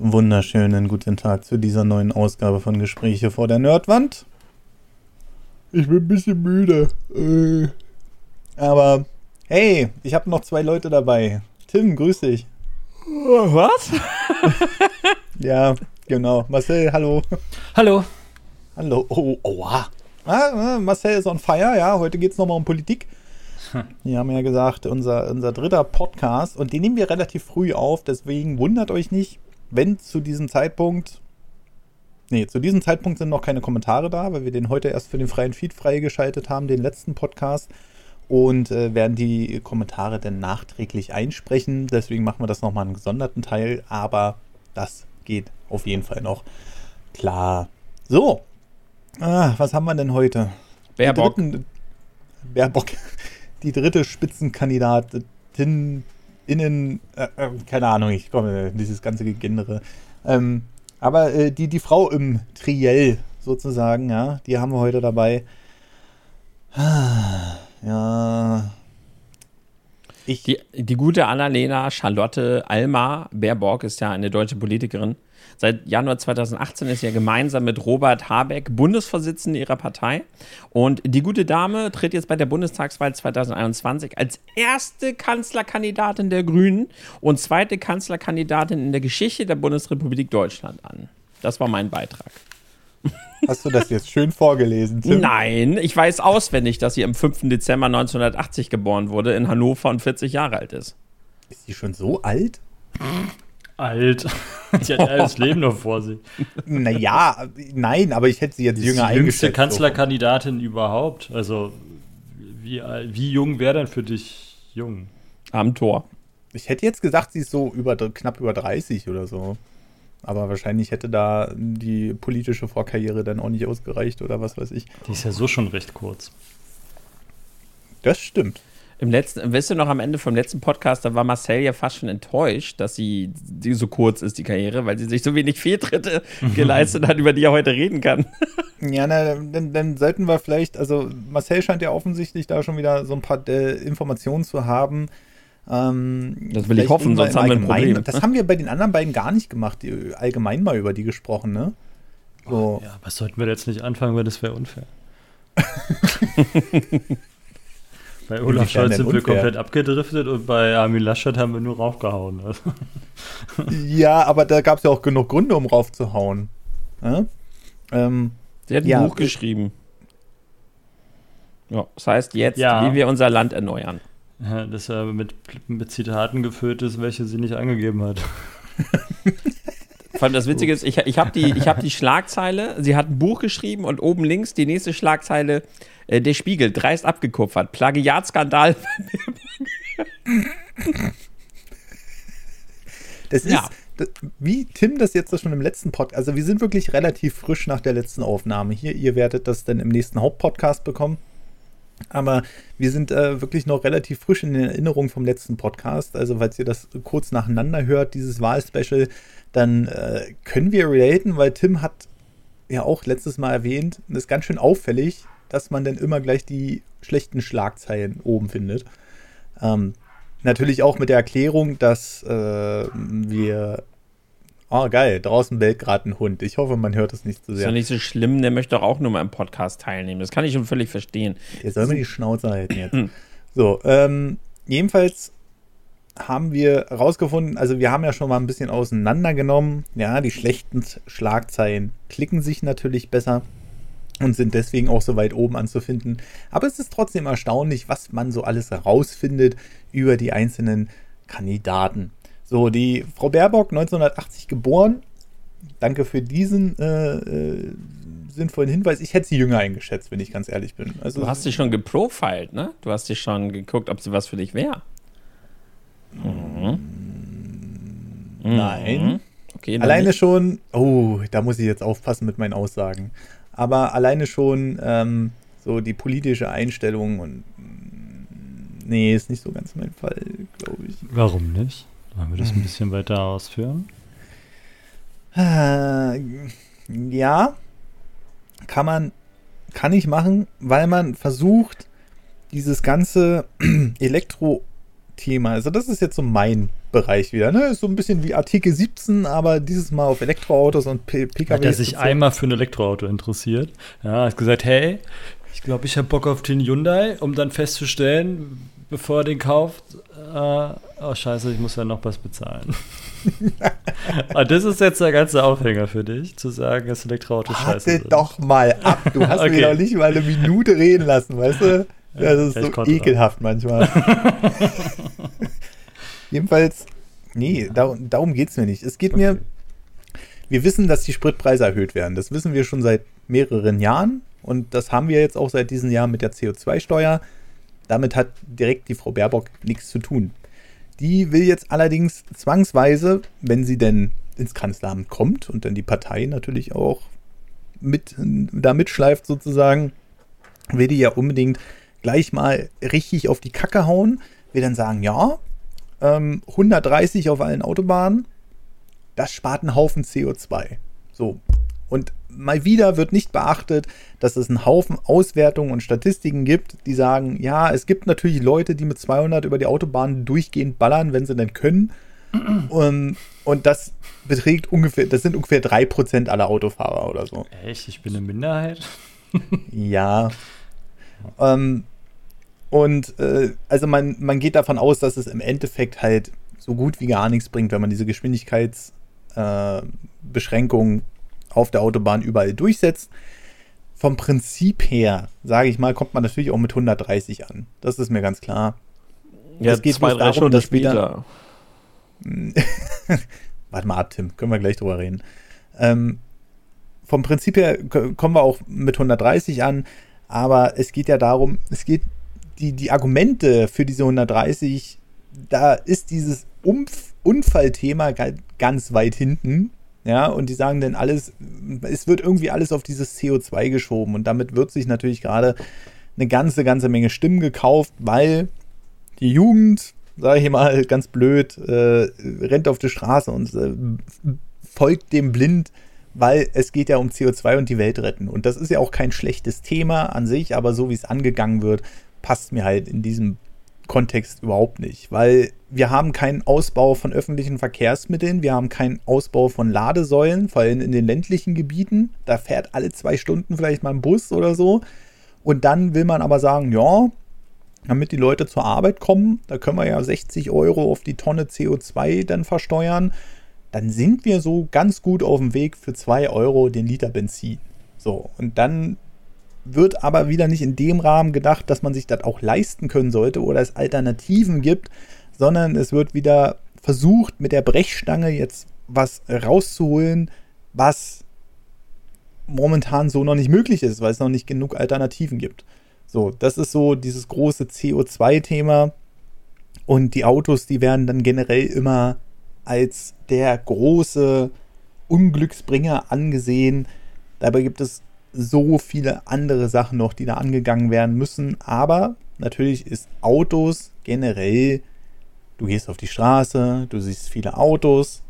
wunderschönen guten Tag zu dieser neuen Ausgabe von Gespräche vor der Nerdwand. Ich bin ein bisschen müde. Äh. Aber hey, ich habe noch zwei Leute dabei. Tim, grüß dich. Was? ja, genau. Marcel, hallo. Hallo. Hallo. Oh, oh, ah. ah Marcel ist on fire, ja. Heute geht es nochmal um Politik. Wir haben ja gesagt, unser, unser dritter Podcast und den nehmen wir relativ früh auf, deswegen wundert euch nicht, wenn zu diesem Zeitpunkt, nee, zu diesem Zeitpunkt sind noch keine Kommentare da, weil wir den heute erst für den freien Feed freigeschaltet haben, den letzten Podcast. Und äh, werden die Kommentare dann nachträglich einsprechen. Deswegen machen wir das nochmal einen gesonderten Teil. Aber das geht auf jeden Fall noch. Klar. So. Ah, was haben wir denn heute? Baerbock. Die dritten, Baerbock. Die dritte Spitzenkandidatin innen, äh, äh, keine Ahnung, ich komme, dieses ganze Gegendere. Ähm, aber äh, die, die Frau im Triell sozusagen, ja, die haben wir heute dabei. Ja. Ich die, die gute Annalena Charlotte Alma Baerbock ist ja eine deutsche Politikerin. Seit Januar 2018 ist ja gemeinsam mit Robert Habeck Bundesvorsitzende ihrer Partei. Und die gute Dame tritt jetzt bei der Bundestagswahl 2021 als erste Kanzlerkandidatin der Grünen und zweite Kanzlerkandidatin in der Geschichte der Bundesrepublik Deutschland an. Das war mein Beitrag. Hast du das jetzt schön vorgelesen, Tim? Nein, ich weiß auswendig, dass sie am 5. Dezember 1980 geboren wurde in Hannover und 40 Jahre alt ist. Ist sie schon so alt? Alt. Die hat ja das Leben noch vor sich. Naja, nein, aber ich hätte sie jetzt jünger eingeschätzt. Die jüngste Kanzlerkandidatin so. überhaupt. Also, wie, wie jung wäre denn für dich jung? Am Tor. Ich hätte jetzt gesagt, sie ist so über, knapp über 30 oder so. Aber wahrscheinlich hätte da die politische Vorkarriere dann auch nicht ausgereicht oder was weiß ich. Die ist ja so schon recht kurz. Das stimmt. Im letzten, weißt du noch, am Ende vom letzten Podcast, da war Marcel ja fast schon enttäuscht, dass sie die so kurz ist, die Karriere, weil sie sich so wenig Fehltritte geleistet hat, über die er heute reden kann. ja, na, dann, dann sollten wir vielleicht, also Marcel scheint ja offensichtlich da schon wieder so ein paar äh, Informationen zu haben. Ähm, das will ich hoffen, sonst haben wir ein Problem. Das haben wir bei den anderen beiden gar nicht gemacht, die, allgemein mal über die gesprochen, ne? So. Oh, ja, was sollten wir jetzt nicht anfangen, weil das wäre unfair. Bei Olaf Scholz sind wir komplett abgedriftet und bei Armin Laschet haben wir nur raufgehauen. Also. ja, aber da gab es ja auch genug Gründe, um raufzuhauen. Ja? Ähm, Sie hat ein ja, Buch geschrieben. Ja, das heißt jetzt, ja. wie wir unser Land erneuern. Ja, das ja mit, mit Zitaten gefüllt ist, welche sie nicht angegeben hat. Vor allem das Witzige ist, ich, ich habe die, hab die Schlagzeile, sie hat ein Buch geschrieben und oben links die nächste Schlagzeile, äh, der Spiegel, dreist abgekupfert, Plagiatskandal. das ist, ja. das, wie Tim das jetzt schon im letzten Podcast, also wir sind wirklich relativ frisch nach der letzten Aufnahme hier. Ihr werdet das dann im nächsten Hauptpodcast bekommen. Aber wir sind äh, wirklich noch relativ frisch in den Erinnerungen vom letzten Podcast. Also, falls ihr das kurz nacheinander hört, dieses Wahlspecial, dann äh, können wir relaten, weil Tim hat ja auch letztes Mal erwähnt, das ist ganz schön auffällig, dass man dann immer gleich die schlechten Schlagzeilen oben findet. Ähm, natürlich auch mit der Erklärung, dass äh, wir Oh, geil, draußen bellt gerade ein Hund. Ich hoffe, man hört es nicht zu sehr. Ist ja nicht so schlimm, der möchte doch auch nur mal im Podcast teilnehmen. Das kann ich schon völlig verstehen. Der soll mir die Schnauze halten jetzt. so, ähm, jedenfalls haben wir rausgefunden, also wir haben ja schon mal ein bisschen auseinandergenommen. Ja, die schlechten Schlagzeilen klicken sich natürlich besser und sind deswegen auch so weit oben anzufinden. Aber es ist trotzdem erstaunlich, was man so alles herausfindet über die einzelnen Kandidaten. So, die Frau Baerbock, 1980 geboren. Danke für diesen äh, äh, sinnvollen Hinweis. Ich hätte sie jünger eingeschätzt, wenn ich ganz ehrlich bin. Also, du hast sie schon geprofiled, ne? Du hast sie schon geguckt, ob sie was für dich wäre. Mhm. Nein. Mhm. Okay, alleine nicht. schon, oh, da muss ich jetzt aufpassen mit meinen Aussagen. Aber alleine schon ähm, so die politische Einstellung und nee, ist nicht so ganz mein Fall, glaube ich. Warum nicht? Wollen wir das ein bisschen weiter ausführen? Äh, ja, kann man, kann ich machen, weil man versucht, dieses ganze Elektro-Thema, also das ist jetzt so mein Bereich wieder. Ne? Ist so ein bisschen wie Artikel 17, aber dieses Mal auf Elektroautos und PKW. Hat er sich einmal für ein Elektroauto interessiert. Ja, hat gesagt, hey, ich glaube, ich habe Bock auf den Hyundai, um dann festzustellen, bevor er den kauft, äh, oh scheiße, ich muss ja noch was bezahlen. Und das ist jetzt der ganze Aufhänger für dich, zu sagen, dass Elektroautos Warte scheiße sind. doch mal ab, du hast okay. mich noch nicht mal eine Minute reden lassen, weißt du? Das ist so ekelhaft manchmal. Jedenfalls, nee, darum, darum geht es mir nicht. Es geht okay. mir, wir wissen, dass die Spritpreise erhöht werden. Das wissen wir schon seit mehreren Jahren. Und das haben wir jetzt auch seit diesem Jahr mit der CO2-Steuer. Damit hat direkt die Frau Baerbock nichts zu tun. Die will jetzt allerdings zwangsweise, wenn sie denn ins Kanzleramt kommt und dann die Partei natürlich auch mit, da mitschleift sozusagen, will die ja unbedingt gleich mal richtig auf die Kacke hauen, will dann sagen, ja, ähm, 130 auf allen Autobahnen, das spart einen Haufen CO2. So. Und mal wieder wird nicht beachtet, dass es einen Haufen Auswertungen und Statistiken gibt, die sagen, ja, es gibt natürlich Leute, die mit 200 über die Autobahn durchgehend ballern, wenn sie denn können. und, und das beträgt ungefähr, das sind ungefähr 3% aller Autofahrer oder so. Echt? Ich bin eine Minderheit? ja. Ähm, und äh, also man, man geht davon aus, dass es im Endeffekt halt so gut wie gar nichts bringt, wenn man diese Geschwindigkeitsbeschränkungen äh, auf der Autobahn überall durchsetzt. Vom Prinzip her, sage ich mal, kommt man natürlich auch mit 130 an. Das ist mir ganz klar. Ja, es geht zwei, drei darum, Stunden dass später. Warte mal ab, Tim. Können wir gleich drüber reden. Ähm, vom Prinzip her kommen wir auch mit 130 an, aber es geht ja darum, es geht die, die Argumente für diese 130, da ist dieses Umf Unfallthema ganz weit hinten. Ja, und die sagen dann alles, es wird irgendwie alles auf dieses CO2 geschoben und damit wird sich natürlich gerade eine ganze, ganze Menge Stimmen gekauft, weil die Jugend, sage ich mal ganz blöd, äh, rennt auf die Straße und äh, folgt dem blind, weil es geht ja um CO2 und die Welt retten. Und das ist ja auch kein schlechtes Thema an sich, aber so wie es angegangen wird, passt mir halt in diesem Kontext überhaupt nicht, weil wir haben keinen Ausbau von öffentlichen Verkehrsmitteln, wir haben keinen Ausbau von Ladesäulen, vor allem in den ländlichen Gebieten. Da fährt alle zwei Stunden vielleicht mal ein Bus oder so. Und dann will man aber sagen, ja, damit die Leute zur Arbeit kommen, da können wir ja 60 Euro auf die Tonne CO2 dann versteuern. Dann sind wir so ganz gut auf dem Weg für 2 Euro den Liter Benzin. So, und dann wird aber wieder nicht in dem Rahmen gedacht, dass man sich das auch leisten können sollte oder es Alternativen gibt, sondern es wird wieder versucht, mit der Brechstange jetzt was rauszuholen, was momentan so noch nicht möglich ist, weil es noch nicht genug Alternativen gibt. So, das ist so dieses große CO2-Thema. Und die Autos, die werden dann generell immer als der große Unglücksbringer angesehen. Dabei gibt es so viele andere Sachen noch, die da angegangen werden müssen. Aber natürlich ist Autos generell, du gehst auf die Straße, du siehst viele Autos.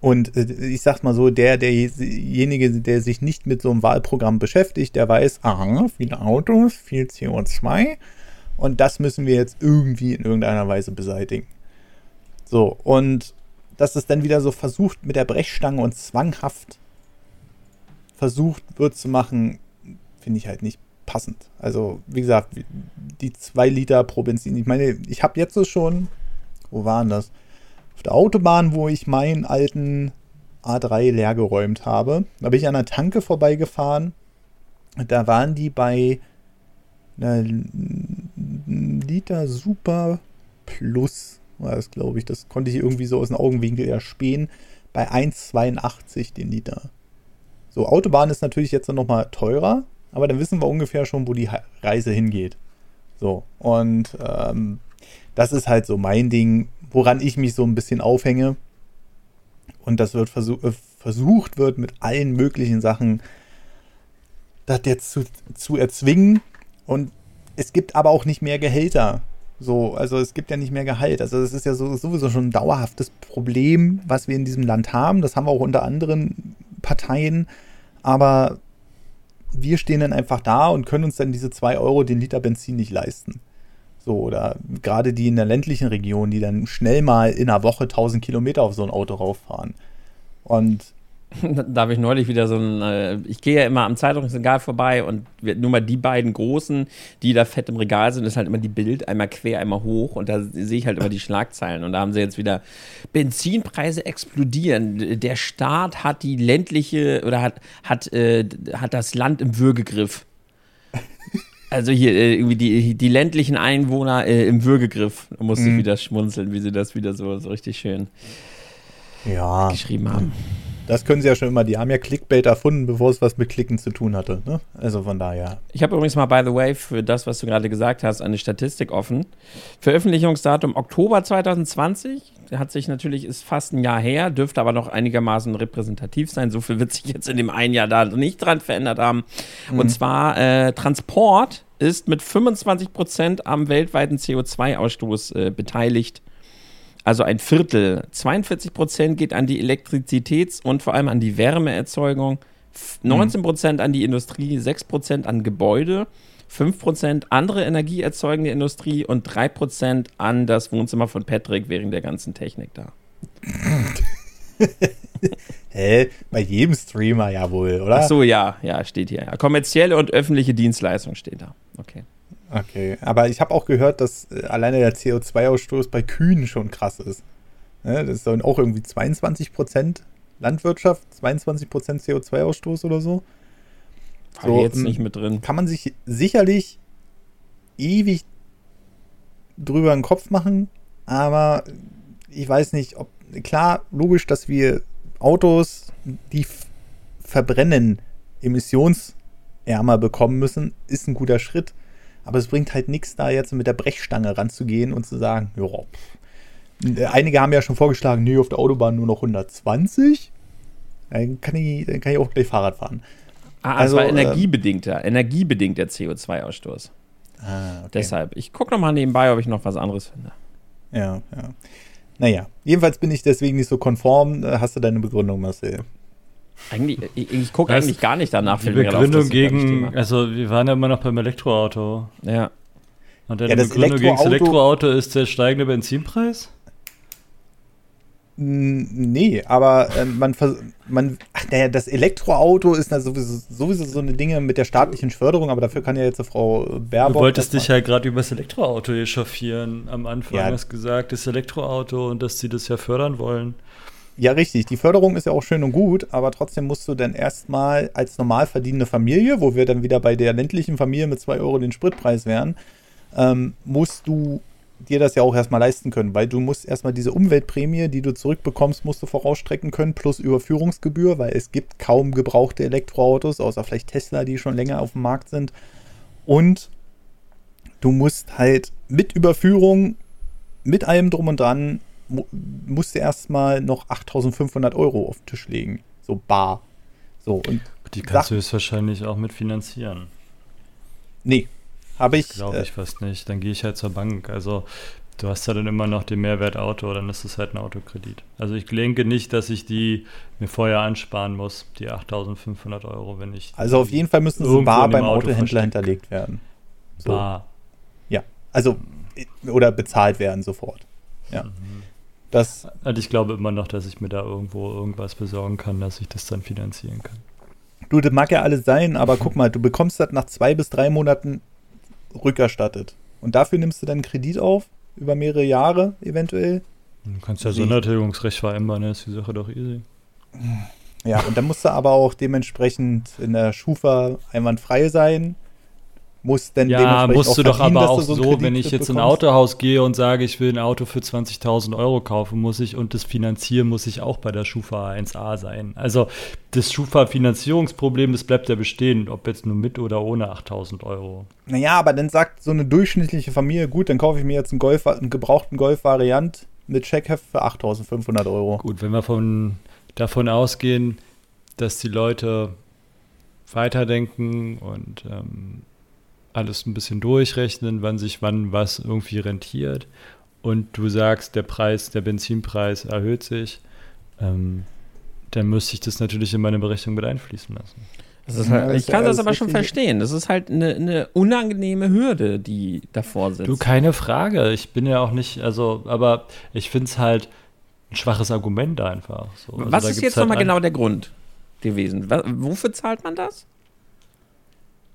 Und äh, ich sag's mal so, der, derjenige, der sich nicht mit so einem Wahlprogramm beschäftigt, der weiß, aha, viele Autos, viel CO2. Und das müssen wir jetzt irgendwie in irgendeiner Weise beseitigen. So, und dass es dann wieder so versucht mit der Brechstange und zwanghaft versucht wird zu machen, finde ich halt nicht passend. Also, wie gesagt, die zwei Liter pro Benzin. Ich meine, ich habe jetzt schon, wo waren das? Auf der Autobahn, wo ich meinen alten A3 leer geräumt habe. Da bin ich an einer Tanke vorbeigefahren. Da waren die bei einer Liter Super Plus, war das glaube ich. Das konnte ich irgendwie so aus dem Augenwinkel erspähen. Bei 1,82 den Liter. So, Autobahn ist natürlich jetzt noch mal teurer, aber dann wissen wir ungefähr schon, wo die Reise hingeht. So, und ähm, das ist halt so mein Ding, woran ich mich so ein bisschen aufhänge. Und das wird versuch, äh, versucht wird mit allen möglichen Sachen, das jetzt zu, zu erzwingen. Und es gibt aber auch nicht mehr Gehälter. So, also es gibt ja nicht mehr Gehalt. Also es ist ja so, sowieso schon ein dauerhaftes Problem, was wir in diesem Land haben. Das haben wir auch unter anderen Parteien aber wir stehen dann einfach da und können uns dann diese 2 Euro den Liter Benzin nicht leisten. So, oder gerade die in der ländlichen Region, die dann schnell mal in einer Woche 1000 Kilometer auf so ein Auto rauffahren. Und da habe ich neulich wieder so ein, äh, ich gehe ja immer am Zeitungsregal vorbei und nur mal die beiden großen, die da fett im Regal sind, ist halt immer die Bild, einmal quer, einmal hoch und da sehe ich halt immer die Schlagzeilen und da haben sie jetzt wieder Benzinpreise explodieren. Der Staat hat die ländliche oder hat, hat, äh, hat das Land im Würgegriff. Also hier äh, irgendwie die, die ländlichen Einwohner äh, im Würgegriff. Da musste mhm. ich wieder schmunzeln, wie sie das wieder so, so richtig schön ja. geschrieben haben. Das können sie ja schon immer. Die haben ja Clickbait erfunden, bevor es was mit Klicken zu tun hatte. Ne? Also von daher. Ich habe übrigens mal, by the way, für das, was du gerade gesagt hast, eine Statistik offen. Veröffentlichungsdatum Oktober 2020. Hat sich natürlich, ist fast ein Jahr her, dürfte aber noch einigermaßen repräsentativ sein. So viel wird sich jetzt in dem einen Jahr da nicht dran verändert haben. Mhm. Und zwar äh, Transport ist mit 25 Prozent am weltweiten CO2-Ausstoß äh, beteiligt also ein Viertel. 42 Prozent geht an die Elektrizitäts- und vor allem an die Wärmeerzeugung, 19 Prozent an die Industrie, 6 Prozent an Gebäude, 5 Prozent andere energieerzeugende Industrie und 3 Prozent an das Wohnzimmer von Patrick wegen der ganzen Technik da. Hä? Bei jedem Streamer ja wohl, oder? Ach so, ja, ja, steht hier. Ja. Kommerzielle und öffentliche Dienstleistung steht da. Okay. Okay, aber ich habe auch gehört, dass äh, alleine der CO2-Ausstoß bei Kühen schon krass ist. Ne? Das ist dann auch irgendwie 22 Prozent Landwirtschaft, 22 Prozent CO2-Ausstoß oder so. So, jetzt nicht mit drin. Kann man sich sicherlich ewig drüber einen Kopf machen, aber ich weiß nicht, ob klar, logisch, dass wir Autos, die verbrennen, emissionsärmer bekommen müssen, ist ein guter Schritt. Aber es bringt halt nichts, da jetzt mit der Brechstange ranzugehen und zu sagen, ja, einige haben ja schon vorgeschlagen, nee, auf der Autobahn nur noch 120. Dann kann ich, dann kann ich auch gleich Fahrrad fahren. Ah, also, war energiebedingter, äh, energiebedingter CO2-Ausstoß. Ah, okay. Deshalb, ich gucke nochmal nebenbei, ob ich noch was anderes finde. Ja, ja. Naja, jedenfalls bin ich deswegen nicht so konform. Hast du deine Begründung, Marcel? Eigentlich, ich, ich gucke eigentlich gar nicht danach. Die Begründung auf, gegen, also wir waren ja immer noch beim Elektroauto. Ja. Und deine ja, Begründung gegen das Elektroauto ist der steigende Benzinpreis? Nee, aber äh, man, man, ach naja, das Elektroauto ist na sowieso, sowieso so eine Dinge mit der staatlichen Förderung, aber dafür kann ja jetzt Frau Baerbock. Du wolltest dich ja gerade über das Elektroauto echauffieren. Am Anfang ja. hast gesagt, das Elektroauto und dass sie das ja fördern wollen. Ja, richtig. Die Förderung ist ja auch schön und gut, aber trotzdem musst du dann erstmal als normal verdienende Familie, wo wir dann wieder bei der ländlichen Familie mit 2 Euro den Spritpreis wären, ähm, musst du dir das ja auch erstmal leisten können, weil du musst erstmal diese Umweltprämie, die du zurückbekommst, musst du vorausstrecken können, plus Überführungsgebühr, weil es gibt kaum gebrauchte Elektroautos, außer vielleicht Tesla, die schon länger auf dem Markt sind. Und du musst halt mit Überführung, mit allem drum und dran, musste erstmal noch 8500 Euro auf den Tisch legen. So bar. So, und Die kannst du jetzt wahrscheinlich auch mit finanzieren. Nee, habe ich. Glaube ich äh, fast nicht. Dann gehe ich halt zur Bank. Also du hast ja dann immer noch den Mehrwert Auto, dann ist es halt ein Autokredit. Also ich denke nicht, dass ich die mir vorher ansparen muss, die 8500 Euro, wenn ich. Also auf jeden Fall müssen sie bar beim Auto Autohändler hinterlegt werden. So. Bar. Ja, also oder bezahlt werden sofort. Ja. Mhm. Das also ich glaube immer noch, dass ich mir da irgendwo irgendwas besorgen kann, dass ich das dann finanzieren kann. Du, das mag ja alles sein, aber guck mal, du bekommst das nach zwei bis drei Monaten rückerstattet. Und dafür nimmst du dann einen Kredit auf, über mehrere Jahre eventuell. Du kannst ja Sondertilgungsrecht vereinbaren, dann ist die Sache doch easy. Ja, und dann musst du aber auch dementsprechend in der Schufa einwandfrei sein muss dann ja, musst du doch aber auch so, so wenn ich jetzt in ein Autohaus gehe und sage, ich will ein Auto für 20.000 Euro kaufen, muss ich und das finanzieren muss ich auch bei der Schufa 1a sein. Also das Schufa-Finanzierungsproblem, das bleibt ja bestehen, ob jetzt nur mit oder ohne 8.000 Euro. Naja, aber dann sagt so eine durchschnittliche Familie, gut, dann kaufe ich mir jetzt einen, Golf, einen gebrauchten Golf-Variant mit Checkheft für 8.500 Euro. Gut, wenn wir von, davon ausgehen, dass die Leute weiterdenken und ähm, alles ein bisschen durchrechnen, wann sich wann was irgendwie rentiert und du sagst, der Preis, der Benzinpreis erhöht sich, ähm, dann müsste ich das natürlich in meine Berechnung mit einfließen lassen. Das halt, ich kann das aber schon verstehen. Das ist halt eine, eine, unangenehme Hürde, die davor sitzt. Du, keine Frage. Ich bin ja auch nicht, also, aber ich finde es halt ein schwaches Argument einfach. So. Also Was ist jetzt halt nochmal genau der Grund gewesen? Was, wofür zahlt man das?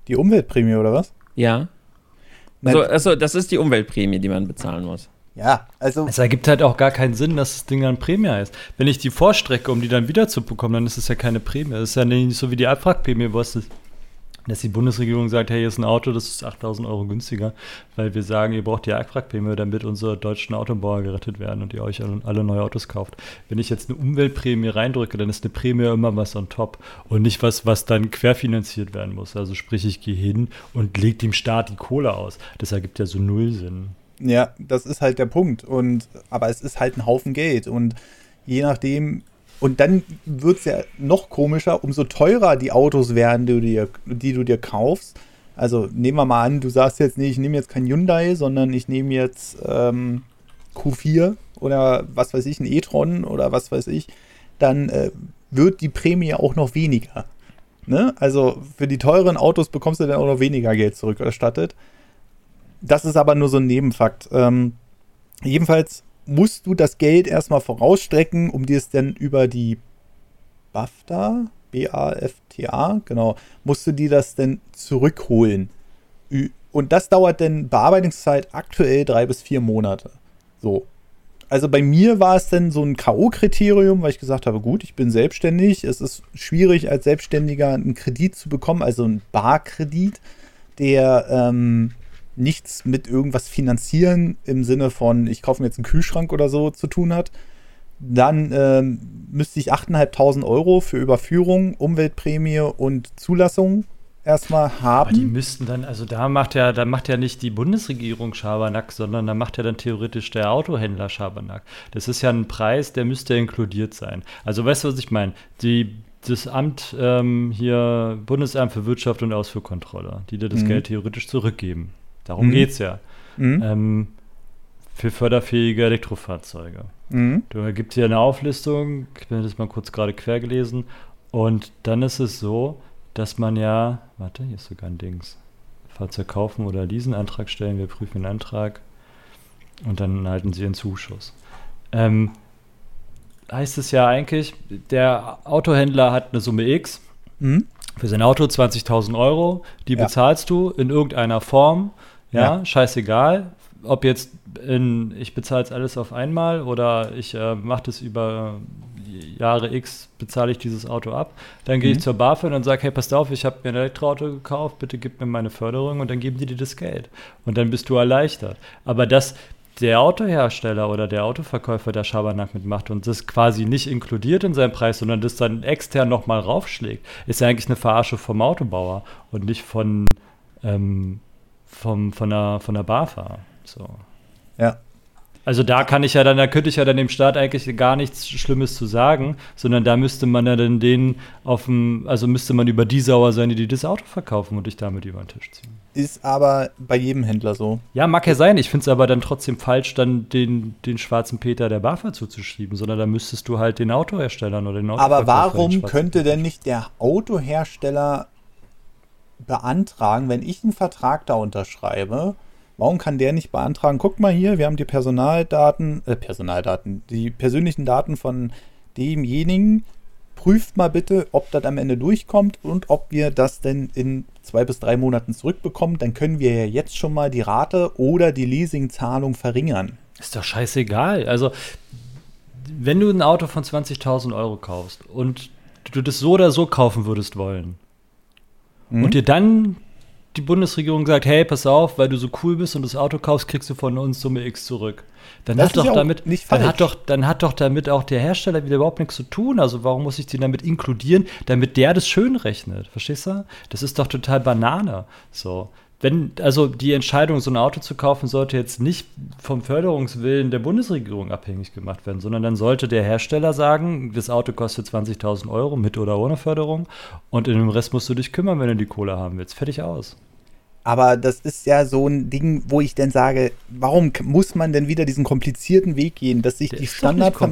Die Umweltprämie oder was? Ja. Also, also, das ist die Umweltprämie, die man bezahlen muss. Ja, also. Es ergibt halt auch gar keinen Sinn, dass das Ding dann Prämie heißt. Wenn ich die vorstrecke, um die dann wieder zu bekommen, dann ist es ja keine Prämie. Das ist ja nicht so wie die Abwrackprämie, wo es ist, dass die Bundesregierung sagt, hey, hier ist ein Auto, das ist 8000 Euro günstiger, weil wir sagen, ihr braucht die Abwrackprämie, damit unsere deutschen Autobauer gerettet werden und ihr euch alle neue Autos kauft. Wenn ich jetzt eine Umweltprämie reindrücke, dann ist eine Prämie immer was on top und nicht was, was dann querfinanziert werden muss. Also sprich, ich gehe hin und lege dem Staat die Kohle aus. Das ergibt ja so null Sinn. Ja, das ist halt der Punkt. Und, aber es ist halt ein Haufen Geld. Und je nachdem, und dann wird es ja noch komischer, umso teurer die Autos werden, die du dir, die du dir kaufst. Also nehmen wir mal an, du sagst jetzt nicht, ich nehme jetzt kein Hyundai, sondern ich nehme jetzt ähm, Q4 oder was weiß ich, ein e-tron oder was weiß ich, dann äh, wird die Prämie auch noch weniger. Ne? Also für die teuren Autos bekommst du dann auch noch weniger Geld zurückerstattet. Das ist aber nur so ein Nebenfakt. Ähm, jedenfalls musst du das Geld erstmal vorausstrecken, um dir es dann über die BAFTA, B-A-F-T-A, genau, musst du dir das dann zurückholen. Und das dauert dann Bearbeitungszeit aktuell drei bis vier Monate. So. Also bei mir war es dann so ein K.O.-Kriterium, weil ich gesagt habe, gut, ich bin selbstständig. Es ist schwierig, als Selbstständiger einen Kredit zu bekommen, also einen Barkredit, der ähm, nichts mit irgendwas finanzieren im Sinne von, ich kaufe mir jetzt einen Kühlschrank oder so zu tun hat, dann ähm, müsste ich 8.500 Euro für Überführung, Umweltprämie und Zulassung erstmal haben. Aber die müssten dann, also da macht ja, da macht ja nicht die Bundesregierung Schabernack, sondern da macht ja dann theoretisch der Autohändler Schabernack. Das ist ja ein Preis, der müsste inkludiert sein. Also weißt du, was ich meine? Die das Amt ähm, hier, Bundesamt für Wirtschaft und Ausfuhrkontrolle, die dir das mhm. Geld theoretisch zurückgeben. Darum mhm. geht es ja. Mhm. Ähm, für förderfähige Elektrofahrzeuge. Mhm. Da gibt es hier eine Auflistung, ich bin das mal kurz gerade quer gelesen. Und dann ist es so, dass man ja, warte, hier ist sogar ein Dings. Fahrzeug kaufen oder leasen, Antrag stellen, wir prüfen den Antrag und dann halten sie einen Zuschuss. Ähm, heißt es ja eigentlich, der Autohändler hat eine Summe X mhm. für sein Auto 20.000 Euro, die ja. bezahlst du in irgendeiner Form ja, ja. scheißegal. Ob jetzt in, ich bezahle es alles auf einmal oder ich äh, mache das über Jahre X, bezahle ich dieses Auto ab. Dann gehe mhm. ich zur BaFin und sage, hey, passt auf, ich habe mir ein Elektroauto gekauft, bitte gib mir meine Förderung und dann geben die dir das Geld. Und dann bist du erleichtert. Aber dass der Autohersteller oder der Autoverkäufer der Schabernack mitmacht und das quasi nicht inkludiert in seinen Preis, sondern das dann extern nochmal raufschlägt, ist ja eigentlich eine Verarsche vom Autobauer und nicht von ähm, vom, von, der, von der BAFA. So. Ja. Also da kann ich ja dann, da könnte ich ja dann dem Staat eigentlich gar nichts Schlimmes zu sagen, sondern da müsste man ja dann den auf dem, also müsste man über die sauer sein, die, das Auto verkaufen und dich damit über den Tisch ziehen. Ist aber bei jedem Händler so. Ja, mag ja sein. Ich finde es aber dann trotzdem falsch, dann den, den schwarzen Peter der BAFA zuzuschieben, sondern da müsstest du halt den Autoherstellern oder den Aber warum könnte denn nicht der Autohersteller beantragen, wenn ich einen Vertrag da unterschreibe, warum kann der nicht beantragen, guck mal hier, wir haben die Personaldaten, äh, Personaldaten, die persönlichen Daten von demjenigen, prüft mal bitte, ob das am Ende durchkommt und ob wir das denn in zwei bis drei Monaten zurückbekommen, dann können wir ja jetzt schon mal die Rate oder die Leasingzahlung verringern. Ist doch scheißegal. Also, wenn du ein Auto von 20.000 Euro kaufst und du das so oder so kaufen würdest wollen, mhm. und dir dann die Bundesregierung sagt, hey, pass auf, weil du so cool bist und das Auto kaufst, kriegst du von uns Summe X zurück. Dann das hat doch damit, dann hat doch, dann hat doch damit auch der Hersteller wieder überhaupt nichts zu tun. Also warum muss ich den damit inkludieren, damit der das schön rechnet? Verstehst du? Das ist doch total Banane. So wenn, also die Entscheidung, so ein Auto zu kaufen, sollte jetzt nicht vom Förderungswillen der Bundesregierung abhängig gemacht werden, sondern dann sollte der Hersteller sagen, das Auto kostet 20.000 Euro mit oder ohne Förderung und in dem Rest musst du dich kümmern, wenn du die Kohle haben willst. Fertig aus. Aber das ist ja so ein Ding, wo ich dann sage, warum muss man denn wieder diesen komplizierten Weg gehen, dass sich der die Standard doch,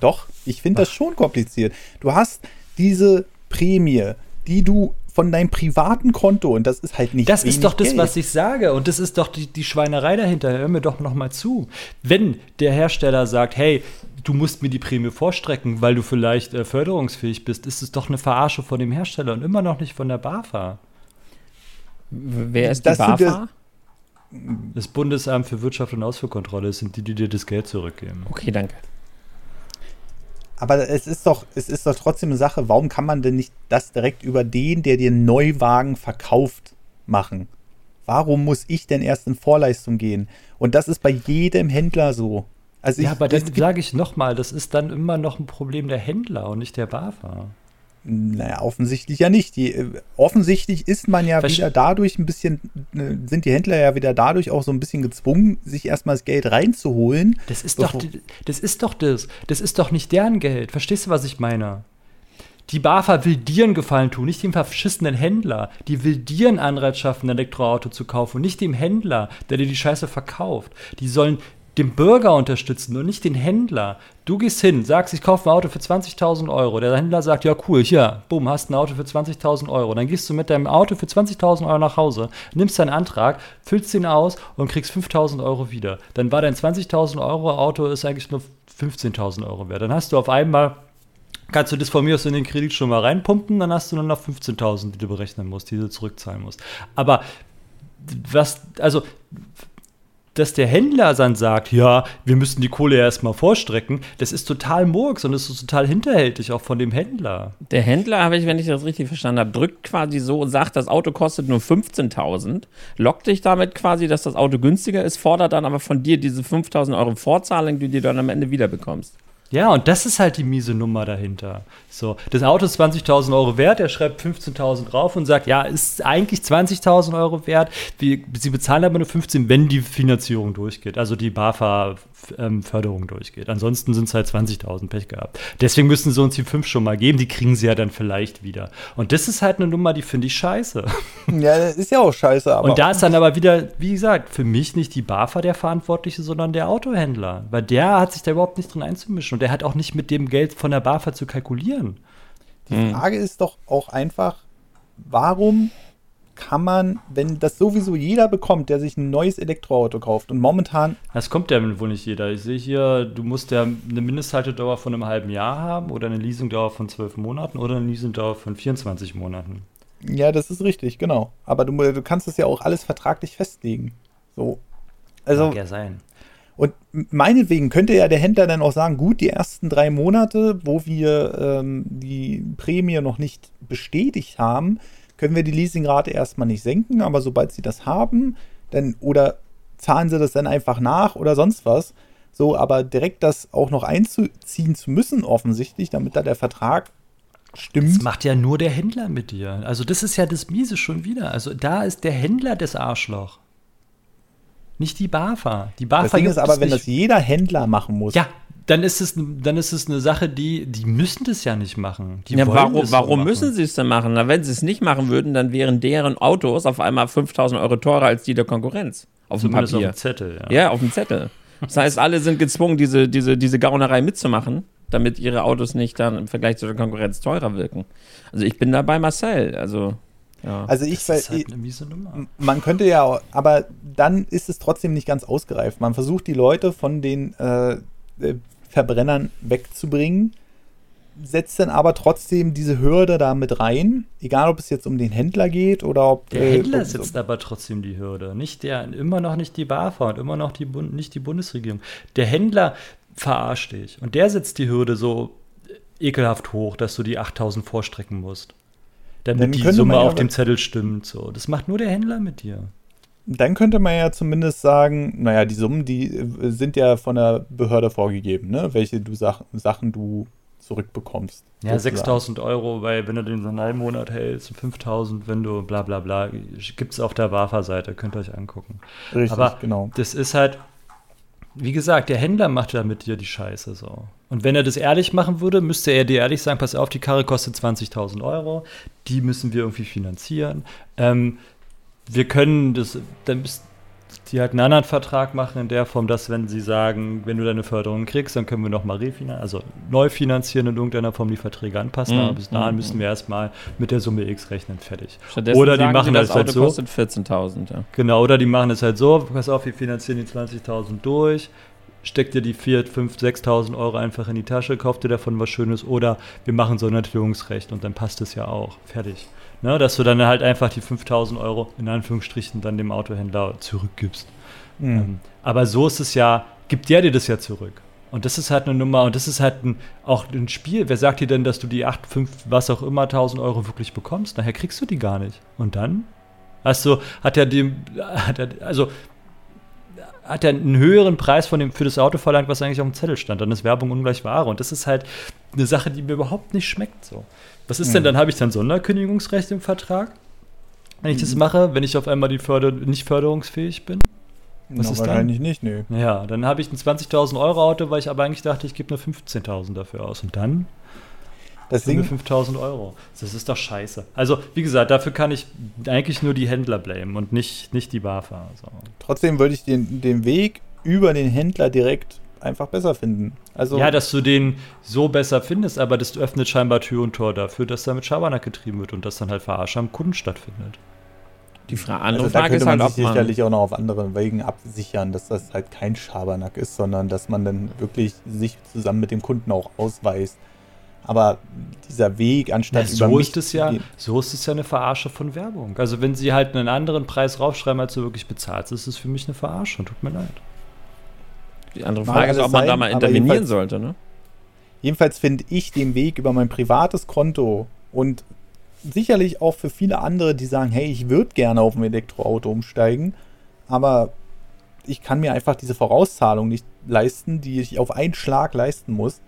doch, ich finde das schon kompliziert. Du hast diese Prämie, die du von deinem privaten Konto, und das ist halt nicht Das ist doch das, Geld. was ich sage. Und das ist doch die, die Schweinerei dahinter. Hör mir doch noch mal zu. Wenn der Hersteller sagt, hey, du musst mir die Prämie vorstrecken, weil du vielleicht äh, förderungsfähig bist, ist es doch eine Verarsche von dem Hersteller und immer noch nicht von der BAFA. Wer ist Das die BAFA? Das Bundesamt für Wirtschaft und Ausfuhrkontrolle sind die, die dir das Geld zurückgeben. Okay, danke. Aber es ist doch, es ist doch trotzdem eine Sache, warum kann man denn nicht das direkt über den, der dir einen Neuwagen verkauft, machen? Warum muss ich denn erst in Vorleistung gehen? Und das ist bei jedem Händler so. Also Ja, ich, aber dann sage ich nochmal, das ist dann immer noch ein Problem der Händler und nicht der BAFA. Naja, offensichtlich ja nicht. Die, äh, offensichtlich ist man ja Versch- wieder dadurch ein bisschen, äh, sind die Händler ja wieder dadurch auch so ein bisschen gezwungen, sich erstmal das Geld reinzuholen. Das ist doch, das ist doch das. Das ist doch nicht deren Geld. Verstehst du, was ich meine? Die BAFA will dir einen Gefallen tun, nicht dem verschissenen Händler. Die will dir einen Anreiz schaffen, ein Elektroauto zu kaufen und nicht dem Händler, der dir die Scheiße verkauft. Die sollen den Bürger unterstützen und nicht den Händler. Du gehst hin, sagst, ich kaufe ein Auto für 20.000 Euro. Der Händler sagt, ja cool, hier, bumm, hast ein Auto für 20.000 Euro. Dann gehst du mit deinem Auto für 20.000 Euro nach Hause, nimmst deinen Antrag, füllst ihn aus und kriegst 5.000 Euro wieder. Dann war dein 20.000 Euro Auto ist eigentlich nur 15.000 Euro wert. Dann hast du auf einmal kannst du das von mir aus in den Kredit schon mal reinpumpen, dann hast du nur noch 15.000, die du berechnen musst, die du zurückzahlen musst. Aber was, also, dass der Händler dann sagt, ja, wir müssen die Kohle erstmal vorstrecken, das ist total Murks und das ist total hinterhältig auch von dem Händler. Der Händler, habe ich, wenn ich das richtig verstanden habe, drückt quasi so und sagt, das Auto kostet nur 15.000, lockt dich damit quasi, dass das Auto günstiger ist, fordert dann aber von dir diese 5.000 Euro Vorzahlung, die du dann am Ende wieder bekommst. Ja, und das ist halt die miese Nummer dahinter. So, das Auto ist 20.000 Euro wert, er schreibt 15.000 drauf und sagt, ja, ist eigentlich 20.000 Euro wert. Wir, sie bezahlen aber nur 15, wenn die Finanzierung durchgeht, also die BAFA-Förderung durchgeht. Ansonsten sind es halt 20.000 Pech gehabt. Deswegen müssen sie uns die 5 schon mal geben, die kriegen sie ja dann vielleicht wieder. Und das ist halt eine Nummer, die finde ich scheiße. Ja, das ist ja auch scheiße, aber Und da ist dann aber wieder, wie gesagt, für mich nicht die BAFA der Verantwortliche, sondern der Autohändler. Weil der hat sich da überhaupt nicht drin einzumischen. Und der hat auch nicht mit dem Geld von der BAFA zu kalkulieren. die Frage ist doch auch einfach, warum kann man, wenn das sowieso jeder bekommt, der sich ein neues Elektroauto kauft und momentan, Das kommt ja wohl nicht jeder. Ich sehe hier, du musst ja eine Mindesthaltedauer von einem halben Jahr haben oder eine Leasingdauer von zwölf Monaten oder eine Leasingdauer von 24 Monaten. ja, das ist richtig, genau. Aber du, du kannst es ja auch alles vertraglich festlegen. So. Also, Mag ja sein. Und meinetwegen könnte ja der Händler dann auch sagen, gut, die ersten drei Monate, wo wir ähm, die Prämie noch nicht bestätigt haben, können wir die Leasingrate erstmal nicht senken, aber sobald sie das haben, dann oder zahlen sie das dann einfach nach oder sonst was. So, aber direkt das auch noch einzuziehen zu müssen, offensichtlich, damit da der Vertrag stimmt. Das macht ja nur der Händler mit dir. Also das ist ja das Miese schon wieder. Also da ist der Händler das Arschloch. Nicht die BAFA. Die BAFA Das Ding ist aber, wenn das jeder Händler machen muss, Ja, dann ist es, dann ist es eine Sache, die, die müssen das ja nicht machen. Die Ja, warum warum machen. müssen sie es denn machen? Na, wenn sie es nicht machen würden, dann wären deren Autos auf einmal 5000 Euro teurer als die der Konkurrenz. Auf dem Zumindest auf Papier. dem Zettel, ja. Ja, auf dem Zettel. Das heißt, alle sind gezwungen, diese, diese, diese Gaunerei mitzumachen, damit ihre Autos nicht dann im Vergleich zu der Konkurrenz teurer wirken. Also ich bin da bei Marcel. Also, ja. also ich, Das ist weil- halt eine miese Nummer. man könnte ja, aber dann ist es trotzdem nicht ganz ausgereift. Man versucht die Leute von den äh, äh, Verbrennern wegzubringen, setzt dann aber trotzdem diese Hürde da mit rein, egal ob es jetzt um den Händler geht oder ob Der äh, Händler setzt aber trotzdem die Hürde. Nicht der, immer noch nicht die BAFA und immer noch die, Bund, nicht die Bundesregierung. Der Händler verarscht dich. Und der setzt die Hürde so ekelhaft hoch, dass du die 8000 vorstrecken musst. Dann Damit die Summe auf dem Zettel stimmt. So. Das macht nur der Händler mit dir. Dann könnte man ja zumindest sagen, naja, die Summen, die äh, sind ja von der Behörde vorgegeben, ne? welche du Sach Sachen du zurückbekommst. Ja, sozusagen. 6000 Euro, weil wenn du den so einen Monat hältst, 5000, wenn du bla bla bla, gibt es auf der BAFA-Seite, könnt ihr euch angucken. Richtig, Aber genau. das ist halt, wie gesagt, der Händler macht ja mit dir die Scheiße so. Und wenn er das ehrlich machen würde, müsste er dir ehrlich sagen, pass auf, die Karre kostet 20.000 Euro, die müssen wir irgendwie finanzieren. Ähm, wir können das, dann bist, die halt einen anderen Vertrag machen in der Form, dass wenn sie sagen, wenn du deine Förderung kriegst, dann können wir nochmal refinanzieren, also neu finanzieren in irgendeiner Form die Verträge anpassen, Mhm. aber bis dahin Mhm. müssen wir erstmal mit der Summe X rechnen, fertig. Stattdessen Oder die machen sie, das das halt so. kostet 14.000, ja. Genau, oder die machen es halt so, pass auf, wir finanzieren die 20.000 durch, steckt dir die 4, 5, 6.000 Euro einfach in die Tasche, kauft dir davon was Schönes oder wir machen so ein Erhöhungsrecht und dann passt es ja auch. Fertig. Ne, dass du dann halt einfach die 5.000 Euro in Anführungsstrichen dann dem Autohändler zurückgibst. Mhm. Ähm, aber so ist es ja, gibt der dir das ja zurück. Und das ist halt eine Nummer und das ist halt ein, auch ein Spiel. Wer sagt dir denn, dass du die 8, 5, was auch immer 1000 Euro wirklich bekommst? Nachher kriegst du die gar nicht. Und dann? Hast du, hat er dem, hat er, also hat er einen höheren Preis von dem, für das Auto verlangt, was eigentlich auf dem Zettel stand. Dann ist Werbung ungleich Ware. Und das ist halt eine Sache, die mir überhaupt nicht schmeckt. So. Was ist denn, dann habe ich dann Sonderkündigungsrecht im Vertrag? Wenn ich das mache, wenn ich auf einmal die Förder nicht förderungsfähig bin? Was Na, ist dann? wahrscheinlich nicht, nö. Ja, dann habe ich ein 20.000 Euro Auto, weil ich aber eigentlich dachte, ich gebe nur 15.000 dafür aus. Und dann Das Ding, 5.000 Euro. Das ist doch scheiße. Also, wie gesagt, dafür kann ich eigentlich nur die Händler blamen und nicht, nicht die BAFA. So. trotzdem würde ich den, den Weg über den Händler direkt einfach besser finden. Also, Ja, dass du den so besser findest, aber das öffnet scheinbar Tür und Tor dafür, dass da mit Schabernack getrieben wird und dass dann halt Verarsche am Kunden stattfindet. Die Fra also andere da Frage könnte ist halt, man ob sich man, sicherlich auch noch auf andere Wegen absichern, dass das halt kein Schabernack ist, sondern dass man dann wirklich sich zusammen mit dem Kunden auch ausweist. Aber dieser Weg, anstatt Na, so mich ist es ja, so ist es ja eine Verarsche von Werbung. Also wenn sie halt einen anderen Preis raufschreiben, als du wirklich bezahlst, ist es für mich eine Verarsche. Tut mir leid. Die andere Frage ist, ob man da sein, mal aber intervenieren sollte, ne? Jedenfalls finde ich den Weg über mein privates Konto und sicherlich auch für viele andere, die sagen, hey, ich würde gerne auf ein Elektroauto umsteigen, aber ich kann mir einfach diese Vorauszahlung nicht leisten, die ich auf einen Schlag leisten muss.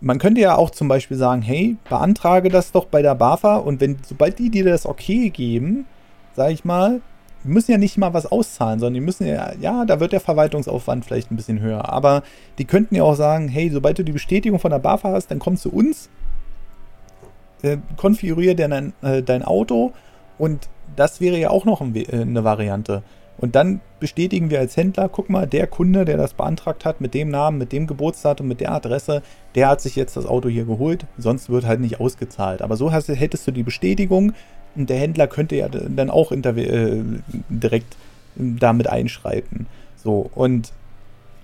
Man könnte ja auch zum Beispiel sagen, hey, beantrage das doch bei der BAFA und wenn, sobald die dir das okay geben, sage ich mal, müssen ja nicht mal was auszahlen, sondern die müssen ja, ja, da wird der Verwaltungsaufwand vielleicht ein bisschen höher, aber die könnten ja auch sagen, hey, sobald du die Bestätigung von der BAFA hast, dann komm zu uns, äh, konfiguriere dein, äh, dein Auto und das wäre ja auch noch ein, äh, eine Variante. Und dann bestätigen wir als Händler, guck mal, der Kunde, der das beantragt hat, mit dem Namen, mit dem Geburtsdatum, mit der Adresse, der hat sich jetzt das Auto hier geholt, sonst wird halt nicht ausgezahlt. Aber so hast, hättest du die Bestätigung und der Händler könnte ja dann auch äh, direkt damit einschreiten. So, und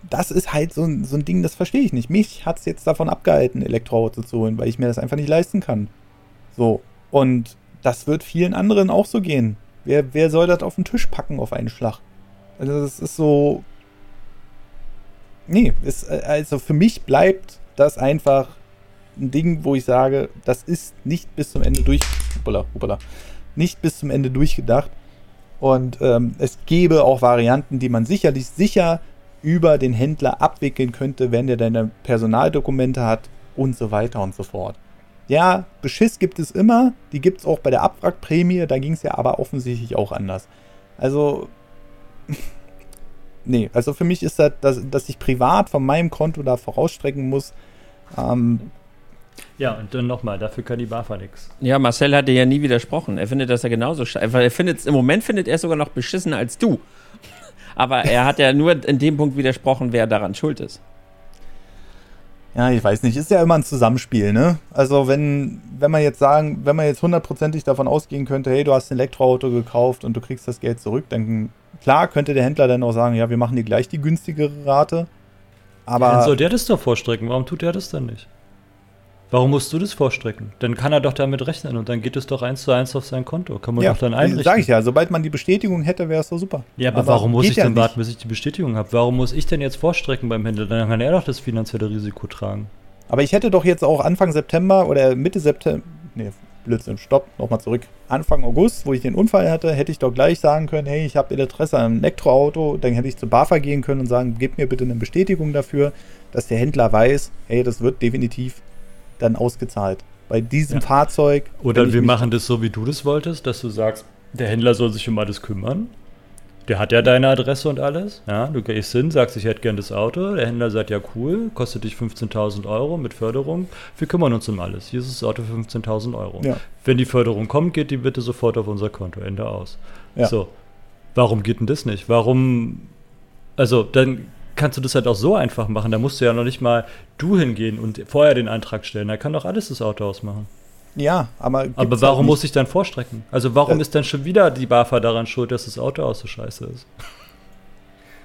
das ist halt so ein, so ein Ding, das verstehe ich nicht. Mich hat es jetzt davon abgehalten, Elektroauto zu holen, weil ich mir das einfach nicht leisten kann. So, und das wird vielen anderen auch so gehen. Wer, wer soll das auf den Tisch packen auf einen Schlag? Also, das ist so. Nee, ist, äh, also für mich bleibt das einfach ein Ding, wo ich sage, das ist nicht bis zum Ende durch. Hoppala, hoppala, nicht bis zum Ende durchgedacht. Und ähm, es gäbe auch Varianten, die man sicherlich sicher über den Händler abwickeln könnte, wenn der deine Personaldokumente hat und so weiter und so fort. Ja, Beschiss gibt es immer, die gibt es auch bei der Abwrackprämie, da ging es ja aber offensichtlich auch anders. Also, nee, also für mich ist das, dass, dass ich privat von meinem Konto da vorausstrecken muss. Ähm, Ja, und dann nochmal, dafür kann die BAFA nichts. Ja, Marcel hat dir ja nie widersprochen. Er findet das ja genauso scheiße. Er findet im Moment findet er es sogar noch beschissener als du. Aber er hat ja nur in dem Punkt widersprochen, wer daran schuld ist. Ja, ich weiß nicht, ist ja immer ein Zusammenspiel, ne? Also wenn, wenn man jetzt sagen, wenn man jetzt hundertprozentig davon ausgehen könnte, hey, du hast ein Elektroauto gekauft und du kriegst das Geld zurück, dann klar könnte der Händler dann auch sagen, ja, wir machen dir gleich die günstigere Rate. Aber Dann soll der das doch vorstrecken. Warum tut er das dann nicht? Warum musst du das vorstrecken? Dann kann er doch damit rechnen und dann geht es doch eins zu eins auf sein Konto. Kann man ja, doch dann einrichten. sag ich ja, sobald man die Bestätigung hätte, wäre es so super. Ja, aber, warum muss ich ja denn nicht. warten, bis ich die Bestätigung habe? Warum muss ich denn jetzt vorstrecken beim Händler? Dann kann er doch das finanzielle Risiko tragen. Aber ich hätte doch jetzt auch Anfang September oder Mitte September, nee, Blödsinn, stopp, nochmal zurück. Anfang August, wo ich den Unfall hatte, hätte ich doch gleich sagen können, hey, ich habe Interesse an einem Elektroauto. Dann hätte ich zu BAFA gehen können und sagen, gib mir bitte eine Bestätigung dafür, dass der Händler weiß, hey, das wird definitiv dann ausgezahlt. Bei diesem Ja. Fahrzeug. Oder wir machen das so, wie du das wolltest, dass du sagst, der Händler soll sich um alles kümmern. Der hat ja deine Adresse und alles. Ja, du gehst hin, sagst, ich hätte gern das Auto. Der Händler sagt, ja cool, kostet dich 15.000 Euro mit Förderung. Wir kümmern uns um alles. Hier ist das Auto für 15.000 Euro. Ja. Wenn die Förderung kommt, geht die bitte sofort auf unser Konto. Ende aus. Ja. So. warum geht denn das nicht? Warum, also dann kannst du das halt auch so einfach machen. Da musst du ja noch nicht mal du hingehen und vorher den Antrag stellen. Da kann doch alles das Auto ausmachen. Ja, aber. Aber warum muss ich dann vorstrecken? Also warum das ist dann schon wieder die BAFA daran schuld, dass das Auto auch so scheiße ist?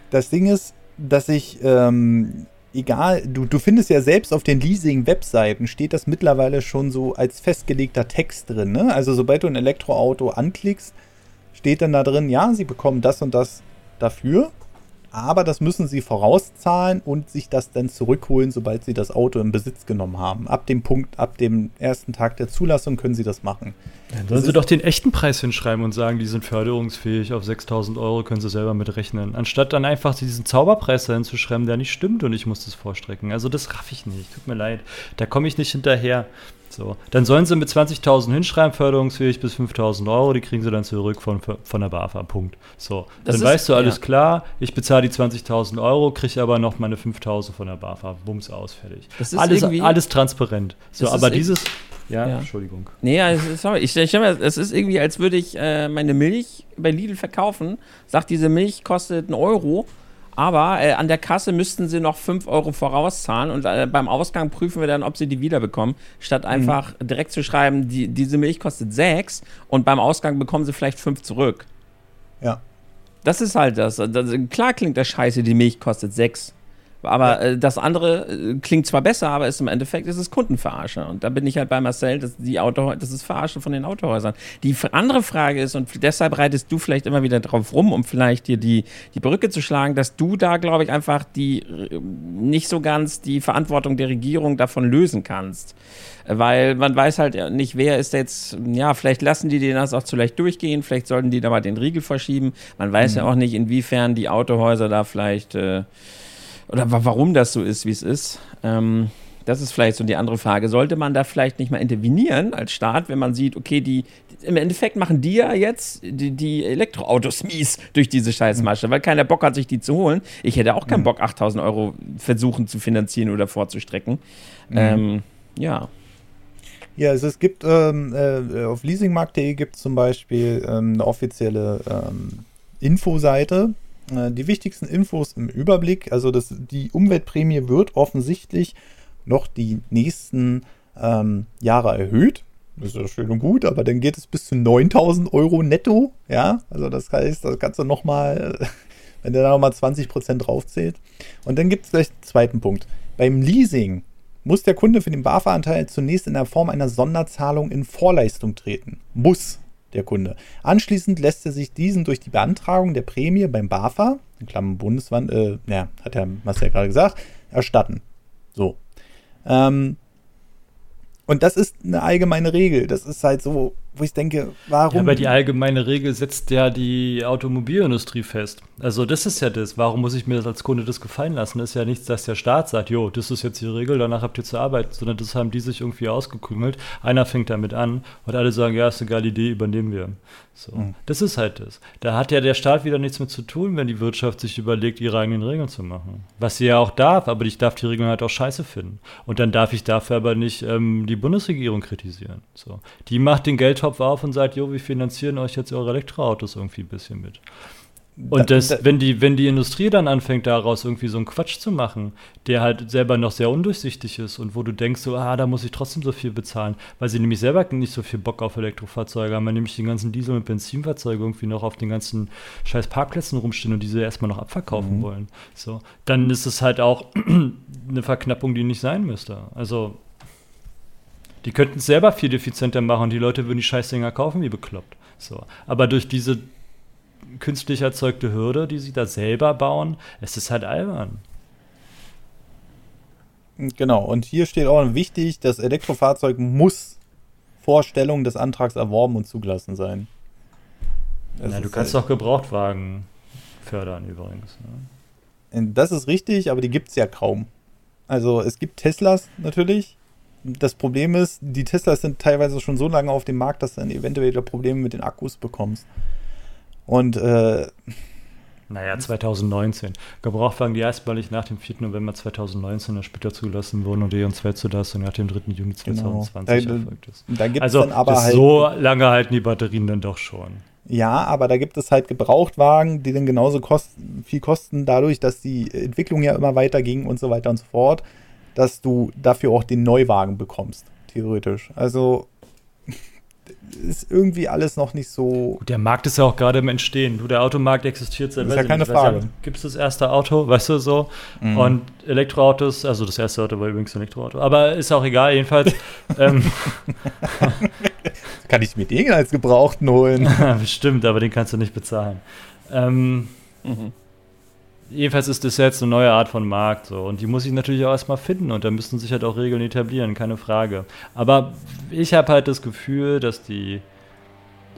Das Ding ist, dass ich, ähm, egal, du, du findest ja selbst auf den Leasing-Webseiten steht das mittlerweile schon so als festgelegter Text drin. Ne? Also sobald du ein Elektroauto anklickst, steht dann da drin, ja, sie bekommen das und das dafür aber das müssen sie vorauszahlen und sich das dann zurückholen, sobald sie das Auto in Besitz genommen haben. Ab dem Punkt, ab dem ersten Tag der Zulassung können sie das machen. Dann sollen sie doch den echten Preis hinschreiben und sagen, die sind förderungsfähig, auf 6000 Euro können sie selber mitrechnen. Anstatt dann einfach diesen Zauberpreis dahin zu schreiben, der nicht stimmt und ich muss das vorstrecken. Also das raff ich nicht, tut mir leid. Da komme ich nicht hinterher. So, dann sollen sie mit 20.000 hinschreiben, förderungsfähig bis 5.000 Euro, die kriegen sie dann zurück von, von der BAFA, Punkt. So, das dann ist, weißt du, alles ja. klar, ich bezahle die 20.000 Euro, kriege aber noch meine 5.000 von der BAFA, bums aus, fertig. Das ist alles, alles transparent. So, aber dieses, ja, ja, Entschuldigung. Nee, also, sorry, ich, ich es ist irgendwie, als würde ich äh, meine Milch bei Lidl verkaufen, sagt, diese Milch kostet einen Euro aber äh, an der Kasse müssten sie noch 5 Euro vorauszahlen und äh, beim Ausgang prüfen wir dann, ob sie die wiederbekommen, statt einfach mhm. direkt zu schreiben, die, diese Milch kostet 6 und beim Ausgang bekommen sie vielleicht 5 zurück. Ja. Das ist halt das. das. Klar klingt das scheiße, die Milch kostet 6. Aber äh, das andere äh, klingt zwar besser, aber ist im Endeffekt ist es Kundenverarsche. Und da bin ich halt bei Marcel, das, die Auto, das ist Verarsche von den Autohäusern. Die andere Frage ist, und deshalb reitest du vielleicht immer wieder drauf rum, um vielleicht dir die, die Brücke zu schlagen, dass du da, glaube ich, einfach die äh, nicht so ganz die Verantwortung der Regierung davon lösen kannst. Weil man weiß halt nicht, wer ist jetzt, ja, vielleicht lassen die den das auch zu leicht durchgehen, vielleicht sollten die da mal den Riegel verschieben. Man weiß mhm. ja auch nicht, inwiefern die Autohäuser da vielleicht äh, oder warum das so ist, wie es ist. Ähm, das ist vielleicht so die andere Frage. Sollte man da vielleicht nicht mal intervenieren als Staat, wenn man sieht, okay, die im Endeffekt machen die ja jetzt die, die Elektroautos mies durch diese Scheißmasche, mhm. weil keiner Bock hat, sich die zu holen. Ich hätte auch keinen mhm. Bock, 8000 Euro versuchen zu finanzieren oder vorzustrecken. Mhm. Ähm, ja. Ja, also es gibt ähm, äh, auf leasingmarkt.de gibt es zum Beispiel ähm, eine offizielle ähm, Infoseite, die wichtigsten Infos im Überblick. Also das, die Umweltprämie wird offensichtlich noch die nächsten ähm, Jahre erhöht. Das ist ja schön und gut, aber dann geht es bis zu 9000 Euro netto. Ja, also das heißt, das du nochmal, wenn der da nochmal 20% draufzählt. Und dann gibt es gleich den zweiten Punkt. Beim Leasing muss der Kunde für den BAFA-Anteil zunächst in der Form einer Sonderzahlung in Vorleistung treten. Muss der Kunde. Anschließend lässt er sich diesen durch die Beantragung der Prämie beim BAFA, in Klammern Bundeswand, äh, ja, hat ja Marcel gerade gesagt, erstatten. So. Ähm, und das ist eine allgemeine Regel. Das ist halt so, wo ich denke, warum. Ja, aber die allgemeine Regel setzt ja die Automobilindustrie fest. Also, das ist ja das. Warum muss ich mir das als Kunde das gefallen lassen? Das ist ja nichts, dass der Staat sagt, jo, das ist jetzt die Regel, danach habt ihr zu arbeiten, sondern das haben die sich irgendwie ausgekrümelt. Einer fängt damit an und alle sagen, ja, ist eine geile Idee, übernehmen wir. So. Mhm. Das ist halt das. Da hat ja der Staat wieder nichts mit zu tun, wenn die Wirtschaft sich überlegt, ihre eigenen Regeln zu machen. Was sie ja auch darf, aber ich darf die Regeln halt auch scheiße finden. Und dann darf ich dafür aber nicht ähm, die Bundesregierung kritisieren. So. Die macht den Geldtopf auf und sagt, jo, wir finanzieren euch jetzt eure Elektroautos irgendwie ein bisschen mit. Und das, da, wenn, die, wenn die Industrie dann anfängt, daraus irgendwie so einen Quatsch zu machen, der halt selber noch sehr undurchsichtig ist und wo du denkst, so, ah, da muss ich trotzdem so viel bezahlen, weil sie nämlich selber nicht so viel Bock auf Elektrofahrzeuge haben, weil nämlich die ganzen Diesel- und Benzinfahrzeuge irgendwie noch auf den ganzen scheiß Parkplätzen rumstehen und diese erstmal noch abverkaufen mhm. wollen. So, dann ist es halt auch eine Verknappung, die nicht sein müsste. Also, die könnten es selber viel effizienter machen und die Leute würden die Scheißdinger kaufen wie bekloppt. So. Aber durch diese künstlich erzeugte Hürde, die sie da selber bauen. Es ist halt albern. Genau, und hier steht auch wichtig, das Elektrofahrzeug muss Vorstellung des Antrags erworben und zugelassen sein. Ja, du kannst halt doch Gebrauchtwagen fördern übrigens. Ne? Das ist richtig, aber die gibt es ja kaum. Also es gibt Teslas natürlich. Das Problem ist, die Teslas sind teilweise schon so lange auf dem Markt, dass du dann eventuell Probleme mit den Akkus bekommst. Und äh, naja, 2019. Gebrauchtwagen, die erstmalig nach dem 4. November 2019 später zugelassen wurden und ihren Zweizulassung nach dem 3. Juni 2020 genau. da, erfolgt ist. Da also, dann aber halt so lange halten die Batterien dann doch schon. Ja, aber da gibt es halt Gebrauchtwagen, die dann genauso kosten, viel kosten, dadurch, dass die Entwicklung ja immer weiter ging und so weiter und so fort, dass du dafür auch den Neuwagen bekommst, theoretisch. Also ist irgendwie alles noch nicht so. Gut, der Markt ist ja auch gerade im Entstehen. Du, der Automarkt existiert seit. Das ist ja keine Frage. Gibt es das erste Auto, weißt du so? Mhm. Und Elektroautos, also das erste Auto war übrigens ein Elektroauto, aber ist auch egal, jedenfalls. ähm, Kann ich mir den als Gebrauchten holen? Bestimmt, aber den kannst du nicht bezahlen. Ähm, mhm jedenfalls ist das jetzt eine neue Art von Markt so und die muss ich natürlich auch erstmal finden und da müssen sich halt auch Regeln etablieren, keine Frage. Aber ich habe halt das Gefühl, dass die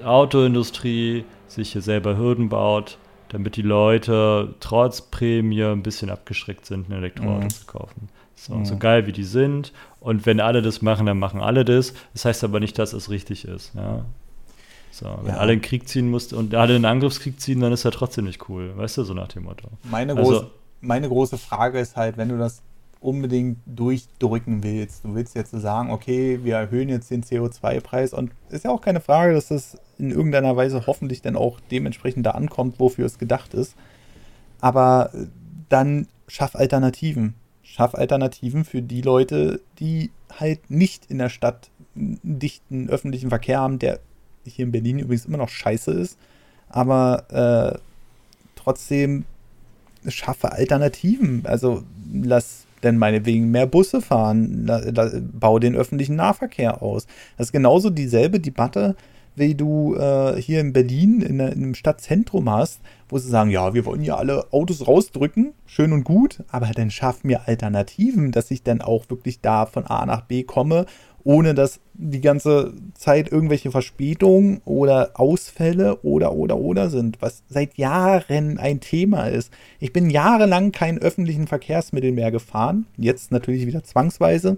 Autoindustrie sich hier selber Hürden baut, damit die Leute trotz Prämie ein bisschen abgeschreckt sind, ein Elektroauto mhm. zu kaufen. So, mhm. so geil wie die sind und wenn alle das machen, dann machen alle das. Das heißt aber nicht, dass es richtig ist. Ja. So, wenn ja. alle in den Krieg ziehen mussten und alle in den Angriffskrieg ziehen, dann ist er trotzdem nicht cool. Weißt du, so nach dem Motto. Meine, also, groß, meine große Frage ist halt, wenn du das unbedingt durchdrücken willst, du willst jetzt sagen, okay, wir erhöhen jetzt den CO2-Preis und ist ja auch keine Frage, dass das in irgendeiner Weise hoffentlich dann auch dementsprechend da ankommt, wofür es gedacht ist. Aber dann schaff Alternativen. Schaff Alternativen für die Leute, die halt nicht in der Stadt einen dichten öffentlichen Verkehr haben, der hier in Berlin übrigens immer noch scheiße ist, aber äh, trotzdem schaffe Alternativen. Also lass denn meinetwegen mehr Busse fahren, la, la, bau den öffentlichen Nahverkehr aus. Das ist genauso dieselbe Debatte, wie du äh, hier in Berlin in, in, einem Stadtzentrum hast, wo sie sagen, ja, wir wollen ja alle Autos rausdrücken, schön und gut, aber dann schaff mir Alternativen, dass ich dann auch wirklich da von A nach B komme ohne dass die ganze Zeit irgendwelche Verspätungen oder Ausfälle oder oder oder sind, was seit Jahren ein Thema ist. Ich bin jahrelang keinen öffentlichen Verkehrsmittel mehr gefahren, jetzt natürlich wieder zwangsweise.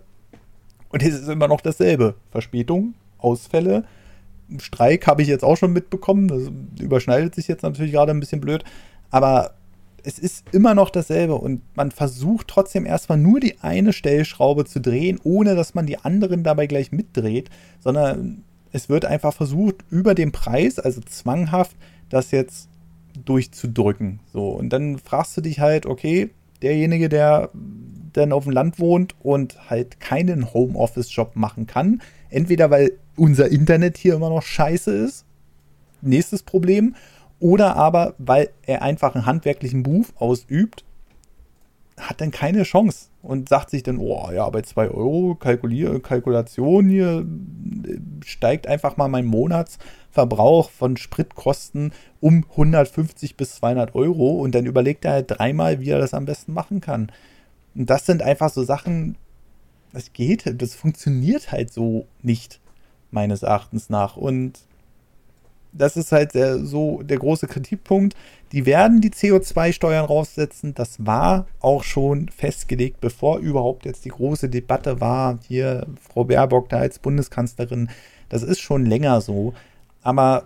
Und es ist immer noch dasselbe. Verspätung, Ausfälle, Streik habe ich jetzt auch schon mitbekommen. Das überschneidet sich jetzt natürlich gerade ein bisschen blöd. Aber es ist immer noch dasselbe und man versucht trotzdem erstmal nur die eine Stellschraube zu drehen, ohne dass man die anderen dabei gleich mitdreht, sondern es wird einfach versucht, über den Preis, also zwanghaft, das jetzt durchzudrücken. So, und dann fragst du dich halt, okay, derjenige, der dann auf dem Land wohnt und halt keinen Homeoffice-Job machen kann, entweder weil unser Internet hier immer noch scheiße ist, nächstes Problem, oder aber, weil er einfach einen handwerklichen Beruf ausübt, hat dann keine Chance und sagt sich dann, oh ja, bei 2 Euro Kalkulier Kalkulation hier steigt einfach mal mein Monatsverbrauch von Spritkosten um 150 bis 200 Euro und dann überlegt er halt dreimal, wie er das am besten machen kann. Und das sind einfach so Sachen, das geht, das funktioniert halt so nicht, meines Erachtens nach. Und das ist halt der, so der große Kritikpunkt. Die werden die CO2-Steuern raussetzen. Das war auch schon festgelegt, bevor überhaupt jetzt die große Debatte war. Hier Frau Baerbock da als Bundeskanzlerin. Das ist schon länger so. Aber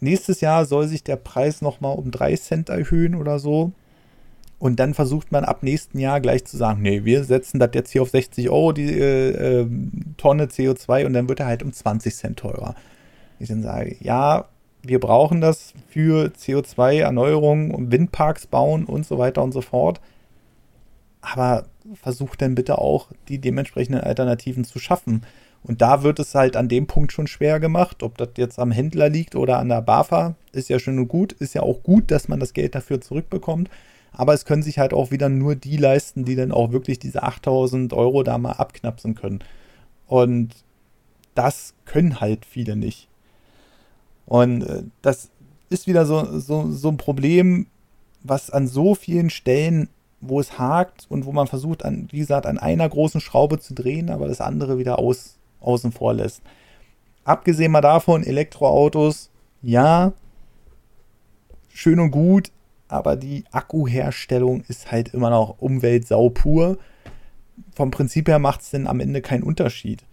nächstes Jahr soll sich der Preis nochmal um 3 Cent erhöhen oder so. Und dann versucht man ab nächsten Jahr gleich zu sagen, nee, wir setzen das jetzt hier auf 60 Euro die äh, äh, Tonne CO2 und dann wird er halt um 20 Cent teurer ich dann sage, ja, wir brauchen das für CO2-Erneuerung und Windparks bauen und so weiter und so fort. Aber versucht dann bitte auch, die dementsprechenden Alternativen zu schaffen. Und da wird es halt an dem Punkt schon schwer gemacht. Ob das jetzt am Händler liegt oder an der BAFA, ist ja schön und gut. Ist ja auch gut, dass man das Geld dafür zurückbekommt. Aber es können sich halt auch wieder nur die leisten, die dann auch wirklich diese 8000 Euro da mal abknapsen können. Und das können halt viele nicht. Und äh, das ist wieder so, so, so ein Problem, was an so vielen Stellen, wo es hakt und wo man versucht, an, wie gesagt, an einer großen Schraube zu drehen, aber das andere wieder aus, außen vor lässt. Abgesehen mal davon, Elektroautos, ja, schön und gut, aber die Akkuherstellung ist halt immer noch Umweltsau pur. Vom Prinzip her macht es denn am Ende keinen Unterschied.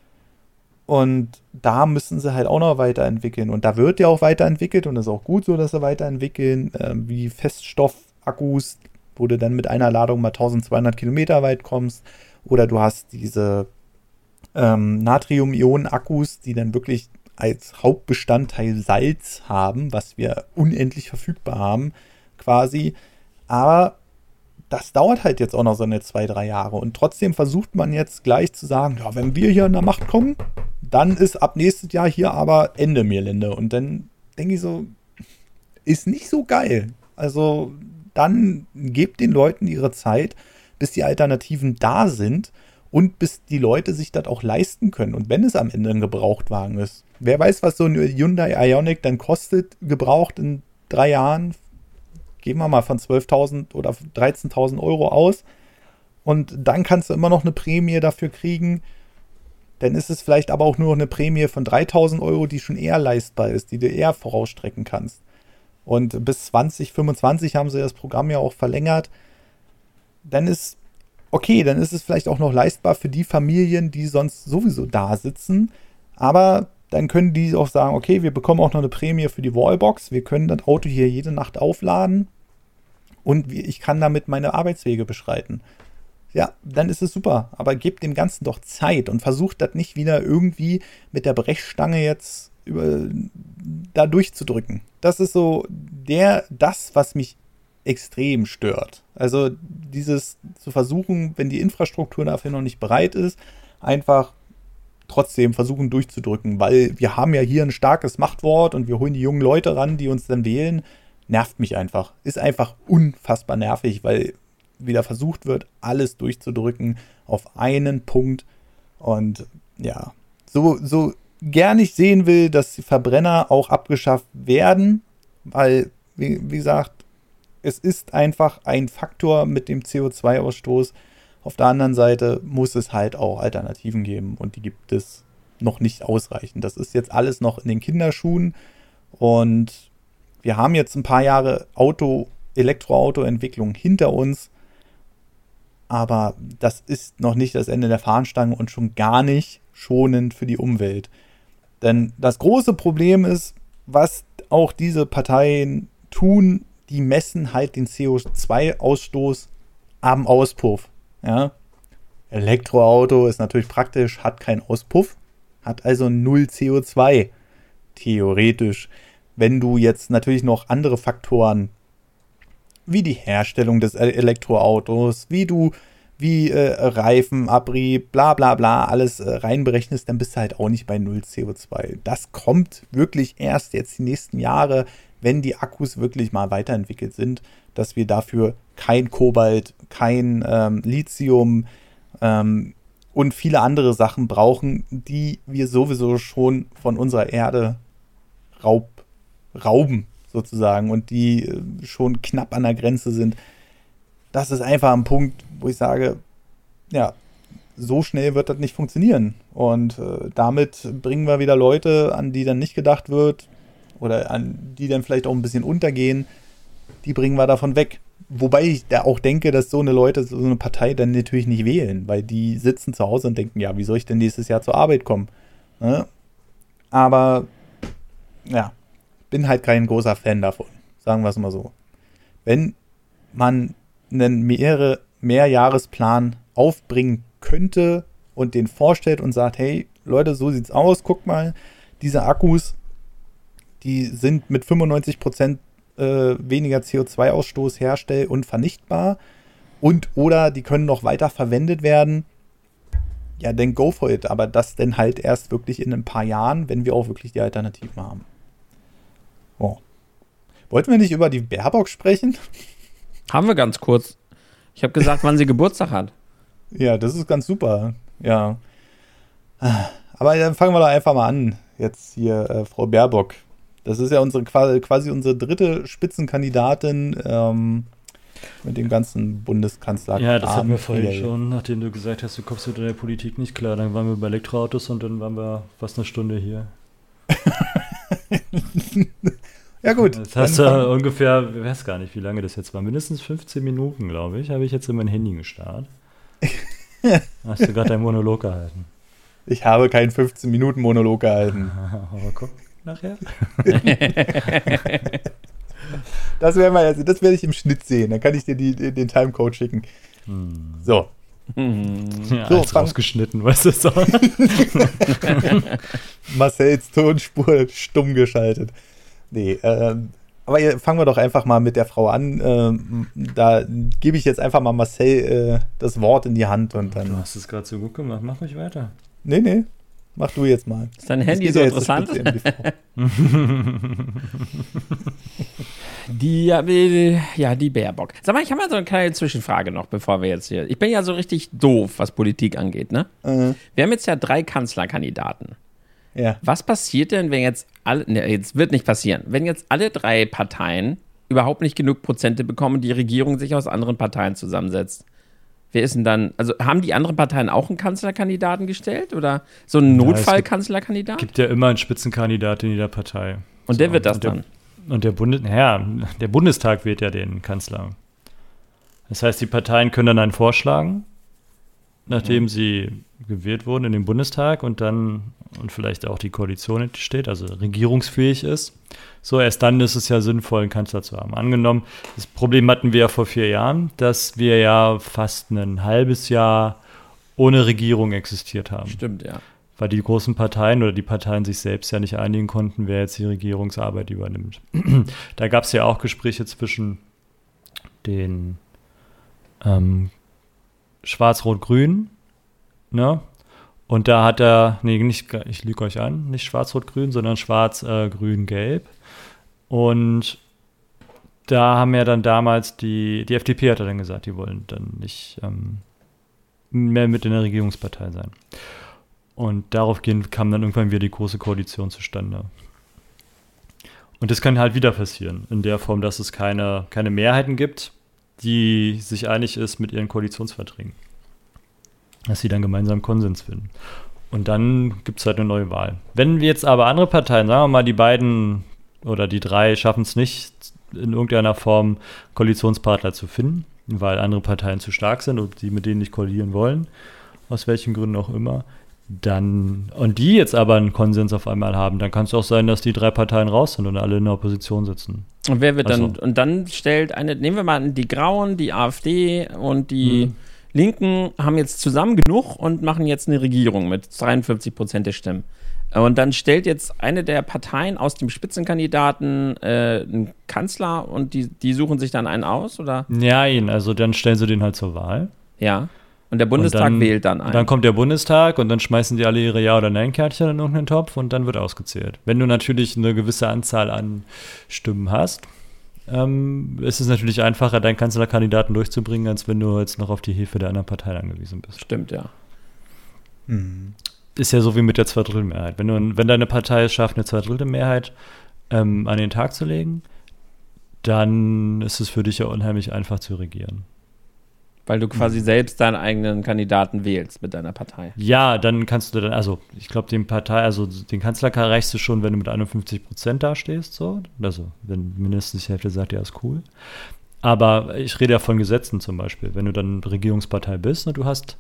Und da müssen sie halt auch noch weiterentwickeln. Und da wird ja auch weiterentwickelt und das ist auch gut so, dass sie weiterentwickeln, äh, wie Feststoffakkus, wo du dann mit einer Ladung mal 1200 Kilometer weit kommst. Oder du hast diese ähm, Natrium-Ionen-Akkus, die dann wirklich als Hauptbestandteil Salz haben, was wir unendlich verfügbar haben, quasi. Aber das dauert halt jetzt auch noch so eine zwei, drei Jahre. Und trotzdem versucht man jetzt gleich zu sagen, ja, wenn wir hier in der Macht kommen, dann ist ab nächstes Jahr hier aber Ende Mirlinde. Und dann denke ich so, ist nicht so geil. Also dann gebt den Leuten ihre Zeit, bis die Alternativen da sind und bis die Leute sich das auch leisten können. Und wenn es am Ende ein Gebrauchtwagen ist, wer weiß, was so ein Hyundai Ionic dann kostet, gebraucht in drei Jahren, gehen wir mal von 12.000 oder 13.000 Euro aus. Und dann kannst du immer noch eine Prämie dafür kriegen. Dann ist es vielleicht aber auch nur noch eine Prämie von 3.000 Euro, die schon eher leistbar ist, die du eher vorausstrecken kannst. Und bis 2025 haben sie das Programm ja auch verlängert. Dann ist okay, dann ist es vielleicht auch noch leistbar für die Familien, die sonst sowieso da sitzen. Aber dann können die auch sagen, okay, wir bekommen auch noch eine Prämie für die Wallbox. Wir können das Auto hier jede Nacht aufladen und ich kann damit meine Arbeitswege beschreiten. Ja, dann ist es super. Aber gebt dem Ganzen doch Zeit und versucht das nicht wieder irgendwie mit der Brechstange jetzt über, da durchzudrücken. Das ist so der, das, was mich extrem stört. Also dieses zu versuchen, wenn die Infrastruktur dafür noch nicht bereit ist, einfach trotzdem versuchen durchzudrücken, weil wir haben ja hier ein starkes Machtwort und wir holen die jungen Leute ran, die uns dann wählen, nervt mich einfach. Ist einfach unfassbar nervig, weil wieder versucht wird, alles durchzudrücken auf einen Punkt. Und ja, so, so gern ich sehen will, dass die Verbrenner auch abgeschafft werden, weil, wie, wie gesagt, es ist einfach ein Faktor mit dem CO2-Ausstoß, auf der anderen Seite muss es halt auch Alternativen geben und die gibt es noch nicht ausreichend. Das ist jetzt alles noch in den Kinderschuhen und wir haben jetzt ein paar Jahre Auto, Elektroauto-Entwicklung hinter uns, aber das ist noch nicht das Ende der Fahnenstange und schon gar nicht schonend für die Umwelt. Denn das große Problem ist, was auch diese Parteien tun, die messen halt den CO2-Ausstoß am Auspuff. Ja. Elektroauto ist natürlich praktisch, hat keinen Auspuff, hat also null CO2. Theoretisch. Wenn du jetzt natürlich noch andere Faktoren wie die Herstellung des Elektroautos, wie du wie äh, Reifenabrieb, bla bla bla, alles äh, reinberechnest, dann bist du halt auch nicht bei null CO2. Das kommt wirklich erst jetzt die nächsten Jahre, wenn die Akkus wirklich mal weiterentwickelt sind, dass wir dafür kein Kobalt, kein ähm, Lithium ähm, und viele andere Sachen brauchen, die wir sowieso schon von unserer Erde raub, rauben, sozusagen, und die äh, schon knapp an der Grenze sind. Das ist einfach ein Punkt, wo ich sage, ja, so schnell wird das nicht funktionieren. Und äh, damit bringen wir wieder Leute, an die dann nicht gedacht wird oder an die dann vielleicht auch ein bisschen untergehen, die bringen wir davon weg. Wobei ich da auch denke, dass so eine Leute, so eine Partei dann natürlich nicht wählen, weil die sitzen zu Hause und denken, ja, wie soll ich denn nächstes Jahr zur Arbeit kommen? Ne? Aber ja, bin halt kein großer Fan davon, sagen wir es mal so. Wenn man einen mehrere, Mehrjahresplan aufbringen könnte und den vorstellt und sagt, hey, Leute, so sieht's aus, guck mal, diese Akkus, die sind mit 95 Prozent äh, weniger CO2-Ausstoß herstell- und vernichtbar und oder die können noch weiter verwendet werden, ja, dann go for it. Aber das dann halt erst wirklich in ein paar Jahren, wenn wir auch wirklich die Alternativen haben. Oh. Wollten wir nicht über die Baerbock sprechen? Haben wir ganz kurz. Ich habe gesagt, wann sie Geburtstag hat. Ja, das ist ganz super. Ja. Aber dann fangen wir doch einfach mal an. Jetzt hier, äh, Frau Baerbock. Das ist ja unsere quasi unsere dritte Spitzenkandidatin ähm, mit dem ganzen Bundeskanzler. Ja, das hatten wir vorhin schon, nachdem du gesagt hast, du kommst mit der Politik nicht klar. Dann waren wir bei Elektroautos und dann waren wir fast eine Stunde hier. ja, gut. Jetzt hast du ungefähr, ich weiß gar nicht, wie lange das jetzt war. Mindestens 15 Minuten, glaube ich, habe ich jetzt in mein Handy gestarrt. hast du gerade deinen Monolog gehalten? Ich habe keinen 15-Minuten-Monolog gehalten. Aber guck nachher. das, also, das werde ich im Schnitt sehen. Dann kann ich dir die, den Timecode schicken. Hm. So. Ja, so, rausgeschnitten, weißt du so. Marcells Tonspur stumm geschaltet. Nee, ähm, aber fangen wir doch einfach mal mit der Frau an. Ähm, da gebe ich jetzt einfach mal Marcel äh, das Wort in die Hand und dann. Du hast es gerade so gut gemacht, mach mich weiter. Nee, nee. Mach du jetzt mal. Ist dein Handy so ja interessant? die, ja, die Baerbock. Sag mal, ich habe mal so eine kleine Zwischenfrage noch, bevor wir jetzt hier. Ich bin ja so richtig doof, was Politik angeht, ne? Mhm. Wir haben jetzt ja drei Kanzlerkandidaten. Ja. Was passiert denn, wenn jetzt alle, ne, jetzt wird nicht passieren, wenn jetzt alle drei Parteien überhaupt nicht genug Prozente bekommen, die Regierung sich aus anderen Parteien zusammensetzt? Wer ist denn dann, also haben die anderen Parteien auch einen Kanzlerkandidaten gestellt oder so einen Notfallkanzlerkandidat? Es gibt ja immer einen Spitzenkandidat in jeder Partei. Und so, der wird das und der, dann? Und der, Bundes, ja, der Bundestag wählt ja den Kanzler. Das heißt, die Parteien können dann einen vorschlagen, nachdem mhm. sie gewählt wurden in den Bundestag und dann und vielleicht auch die Koalition steht, also regierungsfähig ist. So, erst dann ist es ja sinnvoll, einen Kanzler zu haben. Angenommen, das Problem hatten wir ja vor vier Jahren, dass wir ja fast ein halbes Jahr ohne Regierung existiert haben. Stimmt, ja. Weil die großen Parteien oder die Parteien sich selbst ja nicht einigen konnten, wer jetzt die Regierungsarbeit übernimmt. da gab es ja auch Gespräche zwischen den ähm, Schwarz-Rot-Grün, ne? Und da hat er, nee, nicht, ich lüge euch an, nicht schwarz-rot-grün, sondern schwarz-grün-gelb. Und da haben ja dann damals die, die FDP hat er dann gesagt, die wollen dann nicht ähm, mehr mit in der Regierungspartei sein. Und daraufhin kam dann irgendwann wieder die große Koalition zustande. Und das kann halt wieder passieren, in der Form, dass es keine, keine Mehrheiten gibt, die sich einig ist mit ihren Koalitionsverträgen dass sie dann gemeinsam Konsens finden. Und dann gibt es halt eine neue Wahl. Wenn wir jetzt aber andere Parteien, sagen wir mal, die beiden oder die drei schaffen es nicht, in irgendeiner Form Koalitionspartner zu finden, weil andere Parteien zu stark sind und sie mit denen nicht koalieren wollen, aus welchen Gründen auch immer, dann, und die jetzt aber einen Konsens auf einmal haben, dann kann es auch sein, dass die drei Parteien raus sind und alle in der Opposition sitzen. Und wer wird also. dann, und dann stellt eine, nehmen wir mal die Grauen, die AfD und die. Hm Linken haben jetzt zusammen genug und machen jetzt eine Regierung mit 53 Prozent der Stimmen. Und dann stellt jetzt eine der Parteien aus dem Spitzenkandidaten äh, einen Kanzler und die, die suchen sich dann einen aus, oder? Nein, also dann stellen sie den halt zur Wahl. Ja. Und der Bundestag und dann, wählt dann einen. Dann kommt der Bundestag und dann schmeißen die alle ihre Ja- oder Nein-Kärtchen in irgendeinen Topf und dann wird ausgezählt. Wenn du natürlich eine gewisse Anzahl an Stimmen hast, ähm, ist es natürlich einfacher, deinen Kanzlerkandidaten durchzubringen, als wenn du jetzt noch auf die Hilfe der anderen Partei angewiesen bist. Stimmt, ja. Mhm. Ist ja so wie mit der Zweidrittelmehrheit. Wenn, du, wenn deine Partei es schafft, eine Zweidrittelmehrheit ähm, an den Tag zu legen, dann ist es für dich ja unheimlich einfach zu regieren. Weil du quasi mhm. selbst deinen eigenen Kandidaten wählst mit deiner Partei. Ja, dann kannst du dann, also ich glaube, den Partei, also den Kanzler erreichst du schon, wenn du mit 51 Prozent dastehst, so. Also, wenn mindestens die Hälfte sagt, ja, ist cool. Aber ich rede ja von Gesetzen zum Beispiel. Wenn du dann Regierungspartei bist und du hast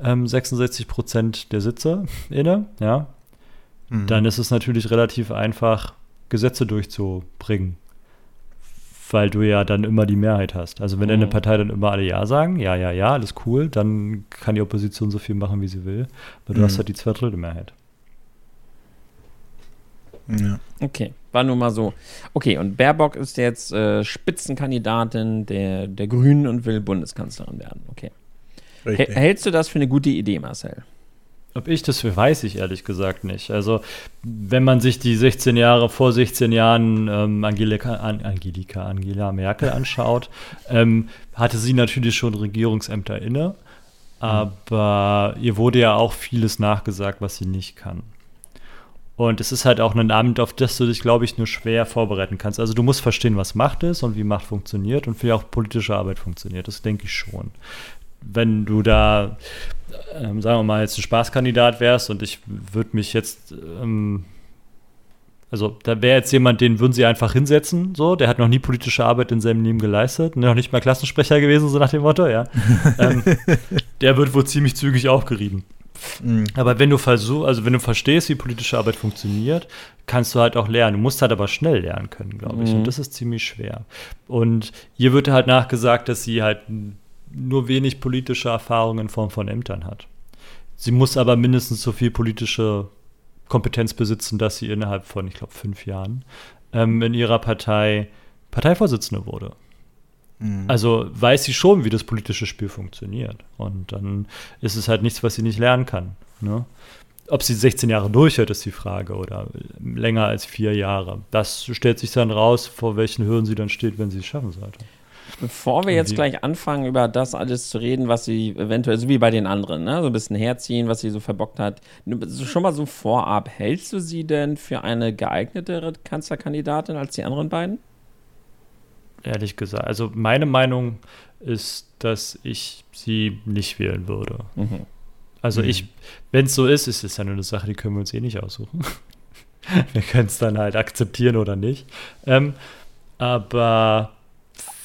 ähm, 66 Prozent der Sitze inne, ja, mhm. dann ist es natürlich relativ einfach, Gesetze durchzubringen weil du ja dann immer die Mehrheit hast. Also wenn mhm. eine Partei dann immer alle Ja sagen, ja, ja, ja, alles cool, dann kann die Opposition so viel machen, wie sie will, weil du mhm. hast halt die Zweidrittelmehrheit. Ja. Okay, war nur mal so. Okay, und Baerbock ist jetzt äh, Spitzenkandidatin der, der Grünen und will Bundeskanzlerin werden. Okay. Hältst du das für eine gute Idee, Marcel? Ob ich das für, weiß ich ehrlich gesagt nicht. Also, wenn man sich die 16 Jahre vor 16 Jahren ähm, Angelika, An, Angelika, Angela Merkel anschaut, ähm, hatte sie natürlich schon Regierungsämter inne. Aber ihr wurde ja auch vieles nachgesagt, was sie nicht kann. Und es ist halt auch ein Amt, auf das du dich, glaube ich, nur schwer vorbereiten kannst. Also du musst verstehen, was Macht ist und wie Macht funktioniert und wie auch politische Arbeit funktioniert. Das denke ich schon. Wenn du da ähm, sagen wir mal, jetzt ein Spaßkandidat wärst und ich würde mich jetzt, ähm, also da wäre jetzt jemand, den würden sie einfach hinsetzen, so, der hat noch nie politische Arbeit in seinem Leben geleistet, noch nicht mal Klassensprecher gewesen, so nach dem Motto, ja. ähm, der wird wohl ziemlich zügig aufgerieben. Mhm. Aber wenn du versuch, also wenn du verstehst, wie politische Arbeit funktioniert, kannst du halt auch lernen. Du musst halt aber schnell lernen können, glaube ich. Mhm. Und das ist ziemlich schwer. Und ihr wird halt nachgesagt, dass sie halt nur wenig politische Erfahrung in Form von Ämtern hat. Sie muss aber mindestens so viel politische Kompetenz besitzen, dass sie innerhalb von, ich glaube, fünf Jahren ähm, in ihrer Partei Parteivorsitzende wurde. Mhm. Also weiß sie schon, wie das politische Spiel funktioniert. Und dann ist es halt nichts, was sie nicht lernen kann. Ne? Ob sie 16 Jahre durchhält, ist die Frage, oder länger als vier Jahre. Das stellt sich dann raus, vor welchen Hürden sie dann steht, wenn sie es schaffen sollte. Bevor wir jetzt gleich anfangen, über das alles zu reden, was sie eventuell, so wie bei den anderen, ne, so ein bisschen herziehen, was sie so verbockt hat, schon mal so vorab, hältst du sie denn für eine geeignetere Kanzlerkandidatin als die anderen beiden? Ehrlich gesagt. Also meine Meinung ist, dass ich sie nicht wählen würde. Mhm. Also mhm. ich, wenn es so ist, ist es ja nur eine Sache, die können wir uns eh nicht aussuchen. wir können es dann halt akzeptieren oder nicht. Ähm, aber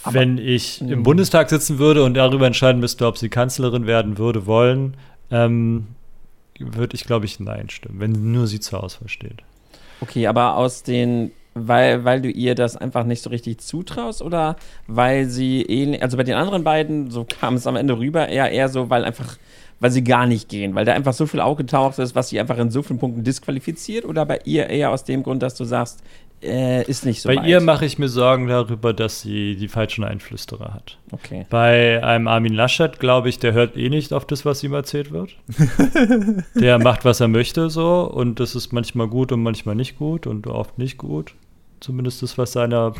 aber, wenn ich im Bundestag sitzen würde und darüber entscheiden müsste, ob sie Kanzlerin werden würde, wollen, ähm, würde ich, glaube ich, Nein stimmen, wenn nur sie zur Auswahl steht. Okay, aber aus den, weil, weil du ihr das einfach nicht so richtig zutraust oder weil sie ähnlich, also bei den anderen beiden, so kam es am Ende rüber, eher, eher so, weil einfach, weil sie gar nicht gehen, weil da einfach so viel aufgetaucht ist, was sie einfach in so vielen Punkten disqualifiziert oder bei ihr eher aus dem Grund, dass du sagst, äh, ist nicht so Bei weit. ihr mache ich mir Sorgen darüber, dass sie die falschen Einflüsterer hat. Okay. Bei einem Armin Laschet glaube ich, der hört eh nicht auf das, was ihm erzählt wird. der macht, was er möchte, so. Und das ist manchmal gut und manchmal nicht gut und oft nicht gut. Zumindest das, was seine,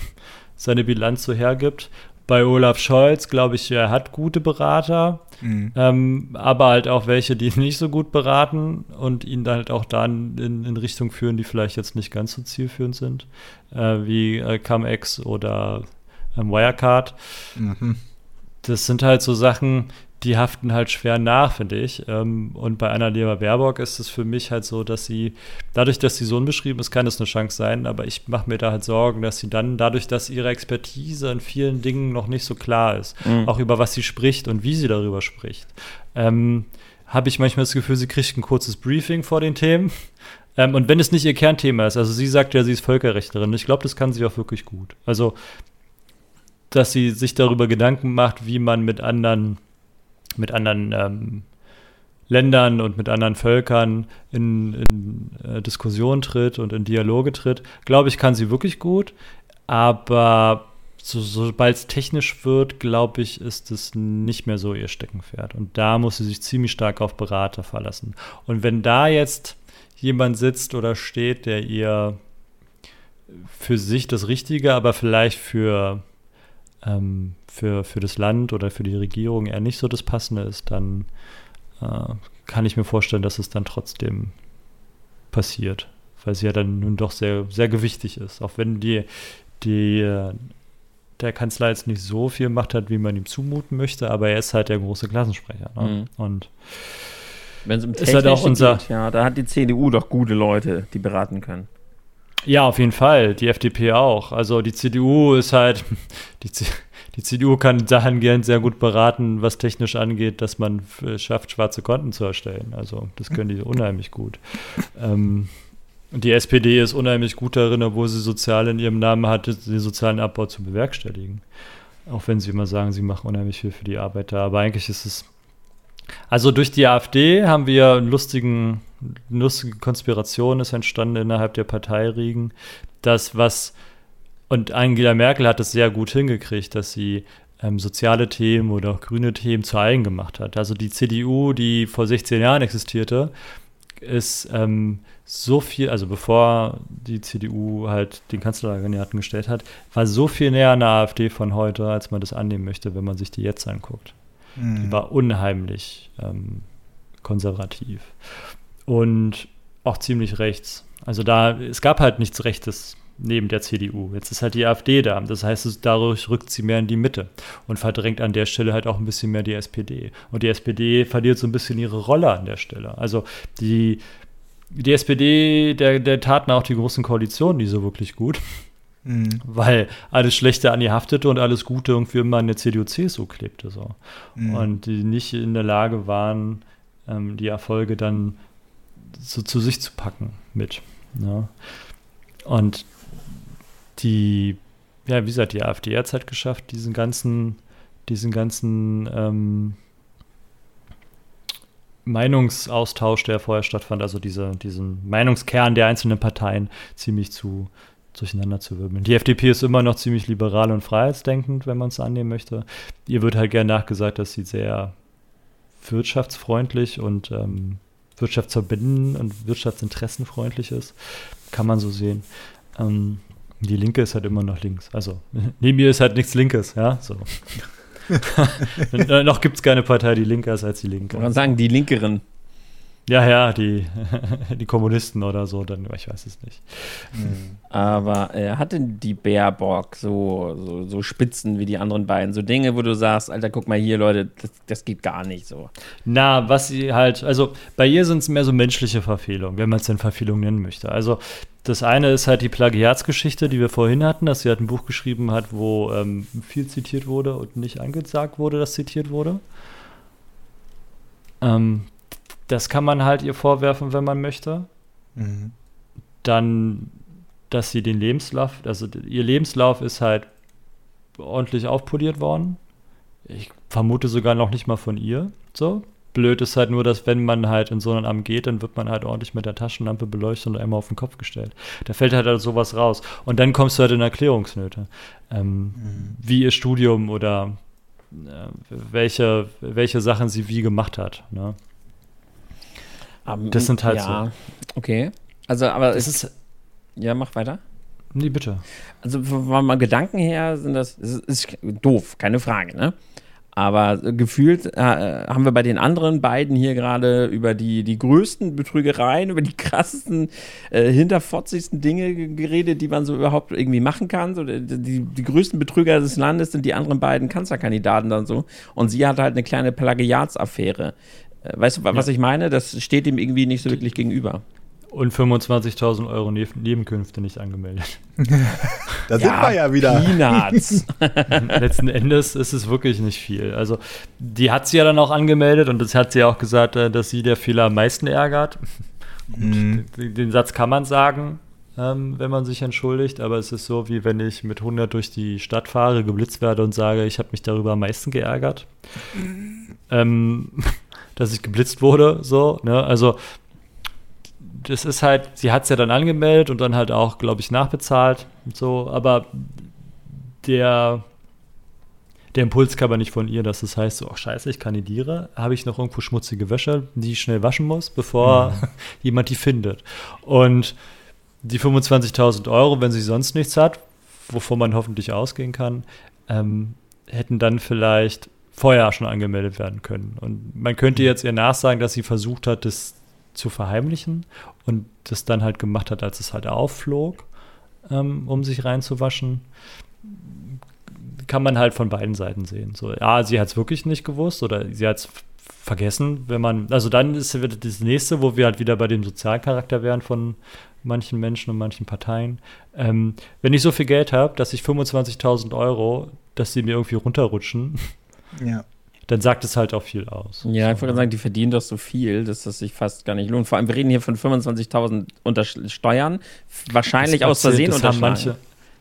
seine Bilanz so hergibt. Bei Olaf Scholz glaube ich, er hat gute Berater, mhm. ähm, aber halt auch welche, die nicht so gut beraten und ihn dann halt auch dann in, in Richtung führen, die vielleicht jetzt nicht ganz so zielführend sind, äh, wie äh, CumEx oder ähm, Wirecard. Mhm. Das sind halt so Sachen, die haften halt schwer nach, finde ich. Ähm, und bei Annalena Baerbock ist es für mich halt so, dass sie, dadurch, dass sie so unbeschrieben ist, kann es eine Chance sein, aber ich mache mir da halt Sorgen, dass sie dann, dadurch, dass ihre Expertise in vielen Dingen noch nicht so klar ist, mhm. auch über was sie spricht und wie sie darüber spricht, ähm, habe ich manchmal das Gefühl, sie kriegt ein kurzes Briefing vor den Themen. Ähm, und wenn es nicht ihr Kernthema ist, also sie sagt ja, sie ist Völkerrechtlerin, ich glaube, das kann sie auch wirklich gut. Also, dass sie sich darüber Gedanken macht, wie man mit anderen mit anderen ähm, Ländern und mit anderen Völkern in, in äh, Diskussion tritt und in Dialoge tritt, glaube ich, kann sie wirklich gut. Aber so, sobald es technisch wird, glaube ich, ist es nicht mehr so ihr Steckenpferd. Und da muss sie sich ziemlich stark auf Berater verlassen. Und wenn da jetzt jemand sitzt oder steht, der ihr für sich das Richtige, aber vielleicht für ähm, für, für das Land oder für die Regierung eher nicht so das Passende ist, dann äh, kann ich mir vorstellen, dass es dann trotzdem passiert, weil sie ja dann nun doch sehr, sehr gewichtig ist. Auch wenn die, die, äh, der Kanzler jetzt nicht so viel Macht hat, wie man ihm zumuten möchte, aber er ist halt der große Klassensprecher. Ne? Mhm. Und wenn es um ist halt auch unser geht, ja, da hat die CDU doch gute Leute, die beraten können. Ja, auf jeden Fall. Die FDP auch. Also die CDU ist halt, die, die CDU kann dahingehend sehr gut beraten, was technisch angeht, dass man schafft, schwarze Konten zu erstellen. Also das können die unheimlich gut. Ähm, die SPD ist unheimlich gut darin, obwohl sie sozial in ihrem Namen hat, den sozialen Abbau zu bewerkstelligen. Auch wenn sie immer sagen, sie machen unheimlich viel für die Arbeiter. Aber eigentlich ist es. Also durch die AfD haben wir lustigen, eine lustige Konspiration entstanden innerhalb der Parteiriegen, dass was und Angela Merkel hat es sehr gut hingekriegt, dass sie ähm, soziale Themen oder auch grüne Themen zu eigen gemacht hat. Also die CDU, die vor 16 Jahren existierte, ist ähm, so viel, also bevor die CDU halt den Kanzlerkandidaten gestellt hat, war so viel näher an der AfD von heute, als man das annehmen möchte, wenn man sich die jetzt anguckt. Mhm. Die war unheimlich ähm, konservativ und auch ziemlich rechts. Also da, es gab halt nichts Rechtes neben der CDU. Jetzt ist halt die AfD da. Das heißt, dadurch rückt sie mehr in die Mitte und verdrängt an der Stelle halt auch ein bisschen mehr die SPD. Und die SPD verliert so ein bisschen ihre Rolle an der Stelle. Also die, die SPD, der, der taten auch die großen Koalitionen nie so wirklich gut. Mhm. Weil alles Schlechte an ihr haftete und alles Gute irgendwie immer an der CDU-CSU klebte. So. Mhm. Und die nicht in der Lage waren, ähm, die Erfolge dann so zu sich zu packen mit. Ja. Und die, ja, wie gesagt, die AfD hat es halt geschafft, diesen ganzen diesen ganzen ähm, Meinungsaustausch, der vorher stattfand, also diese, diesen Meinungskern der einzelnen Parteien ziemlich zu durcheinander zu wirbeln. Die FDP ist immer noch ziemlich liberal und freiheitsdenkend, wenn man es annehmen möchte. Ihr wird halt gern nachgesagt, dass sie sehr wirtschaftsfreundlich und ähm, wirtschaftsverbinden und wirtschaftsinteressenfreundlich ist. Kann man so sehen. Ähm, die Linke ist halt immer noch links. Also neben ihr ist halt nichts Linkes, ja. So. noch gibt es keine Partei, die linker ist als die Linke. Man kann sagen, die Linkeren. Ja, ja, die, die Kommunisten oder so, dann, ich weiß es nicht. Mhm. Aber äh, hat denn die Baerbock so, so, so, Spitzen wie die anderen beiden? So Dinge, wo du sagst, Alter, guck mal hier, Leute, das, das geht gar nicht so. Na, was sie halt, also bei ihr sind es mehr so menschliche Verfehlungen, wenn man es denn Verfehlung nennen möchte. Also das eine ist halt die Plagiatsgeschichte, die wir vorhin hatten, dass sie halt ein Buch geschrieben hat, wo ähm, viel zitiert wurde und nicht angesagt wurde, dass zitiert wurde. Ähm, das kann man halt ihr vorwerfen, wenn man möchte. Mhm. Dann, dass sie den Lebenslauf, also ihr Lebenslauf ist halt ordentlich aufpoliert worden. Ich vermute sogar noch nicht mal von ihr. So. Blöd ist halt nur, dass wenn man halt in so ein Amt geht, dann wird man halt ordentlich mit der Taschenlampe beleuchtet und einmal auf den Kopf gestellt. Da fällt halt, halt sowas raus. Und dann kommst du halt in Erklärungsnöte. Ähm, mhm. Wie ihr Studium oder äh, welche, welche Sachen sie wie gemacht hat. Ne? Um, das sind halt ja, so. Okay. Also, aber es ist. Ja, mach weiter. Nee, bitte. Also, von meinem Gedanken her sind das, das ist doof, keine Frage, ne? Aber gefühlt äh, haben wir bei den anderen beiden hier gerade über die, die größten Betrügereien, über die krassesten, äh, hinterfotzigsten Dinge geredet, die man so überhaupt irgendwie machen kann. So, die, die größten Betrüger des Landes sind die anderen beiden Kanzlerkandidaten dann so. Und sie hat halt eine kleine Plagiatsaffäre. Äh, weißt du, was ja. ich meine? Das steht ihm irgendwie nicht so wirklich gegenüber. Und 25.000 Euro ne Nebenkünfte nicht angemeldet. da sind wir ja wieder. Peanuts. Letzten Endes ist es wirklich nicht viel. Also, die hat sie ja dann auch angemeldet und das hat sie auch gesagt, äh, dass sie der Fehler am meisten ärgert. Mhm. Den Satz kann man sagen, ähm, wenn man sich entschuldigt, aber es ist so, wie wenn ich mit 100 durch die Stadt fahre, geblitzt werde und sage, ich habe mich darüber am meisten geärgert. Mhm. Ähm, dass ich geblitzt wurde, so, ne? Also das ist halt, sie hat es ja dann angemeldet und dann halt auch, glaube ich, nachbezahlt und so, aber der, der Impuls kam aber nicht von ihr, dass es das heißt, so, oh scheiße, ich kandidiere, habe ich noch irgendwo schmutzige Wäsche, die ich schnell waschen muss, bevor mhm. jemand die findet. Und die 25.000 Euro, wenn sie sonst nichts hat, wovon man hoffentlich ausgehen kann, ähm, hätten dann vielleicht vorher schon angemeldet werden können. Und man könnte jetzt ihr nachsagen, dass sie versucht hat, das zu verheimlichen und das dann halt gemacht hat, als es halt aufflog, ähm, um sich reinzuwaschen. Kann man halt von beiden Seiten sehen. So, ja, sie hat es wirklich nicht gewusst oder sie hat es vergessen, wenn man, also dann ist das nächste, wo wir halt wieder bei dem Sozialcharakter wären von manchen Menschen und manchen Parteien. Ähm, wenn ich so viel Geld habe, dass ich 25.000 Euro, dass sie mir irgendwie runterrutschen, ja. Dann sagt es halt auch viel aus. Ja, ich wollte sagen, die verdienen doch so viel, dass das sich fast gar nicht lohnt. Vor allem, wir reden hier von 25.000 unter Steuern, wahrscheinlich aus Versehen das haben manche,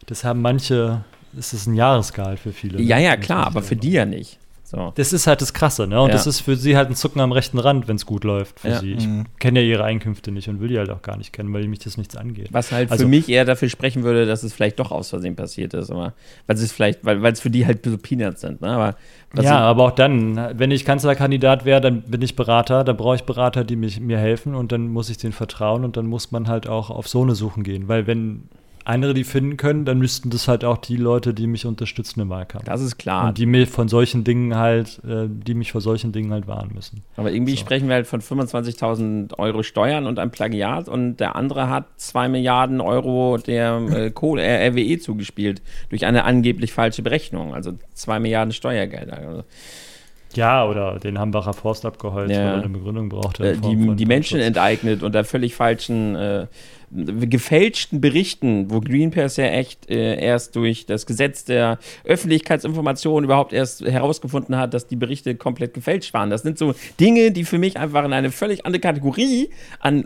Das haben manche, das ist ein Jahresgehalt für viele. Ja, ja, klar, aber für die ja nicht. So. Das ist halt das Krasse, ne? Und ja. das ist für sie halt ein Zucken am rechten Rand, wenn es gut läuft für ja. sie. Ich mhm. kenne ja ihre Einkünfte nicht und will die halt auch gar nicht kennen, weil mich das nichts angeht. Was halt also, für mich eher dafür sprechen würde, dass es vielleicht doch aus Versehen passiert ist, aber weil es vielleicht, weil es für die halt so Peanuts sind, ne? Aber ja, aber auch dann, wenn ich Kanzlerkandidat wäre, dann bin ich Berater, da brauche ich Berater, die mich, mir helfen und dann muss ich denen vertrauen und dann muss man halt auch auf so eine suchen gehen, weil wenn andere die finden können, dann müssten das halt auch die Leute, die mich unterstützen im Wahlkampf. Das ist klar. Und die mir von solchen Dingen halt, äh, die mich vor solchen Dingen halt warnen müssen. Aber irgendwie so. sprechen wir halt von 25.000 Euro Steuern und einem Plagiat und der andere hat 2 Milliarden Euro der äh, Kohle, äh, RWE zugespielt durch eine angeblich falsche Berechnung. Also 2 Milliarden Steuergelder. Also Ja, oder den Hambacher Forst abgeholzt, Ja. weil er eine Begründung brauchte. äh, die, die Menschen enteignet unter völlig falschen, äh, gefälschten Berichten, wo Greenpeace ja echt äh, erst durch das Gesetz der Öffentlichkeitsinformation überhaupt erst herausgefunden hat, dass die Berichte komplett gefälscht waren. Das sind so Dinge, die für mich einfach in eine völlig andere Kategorie an,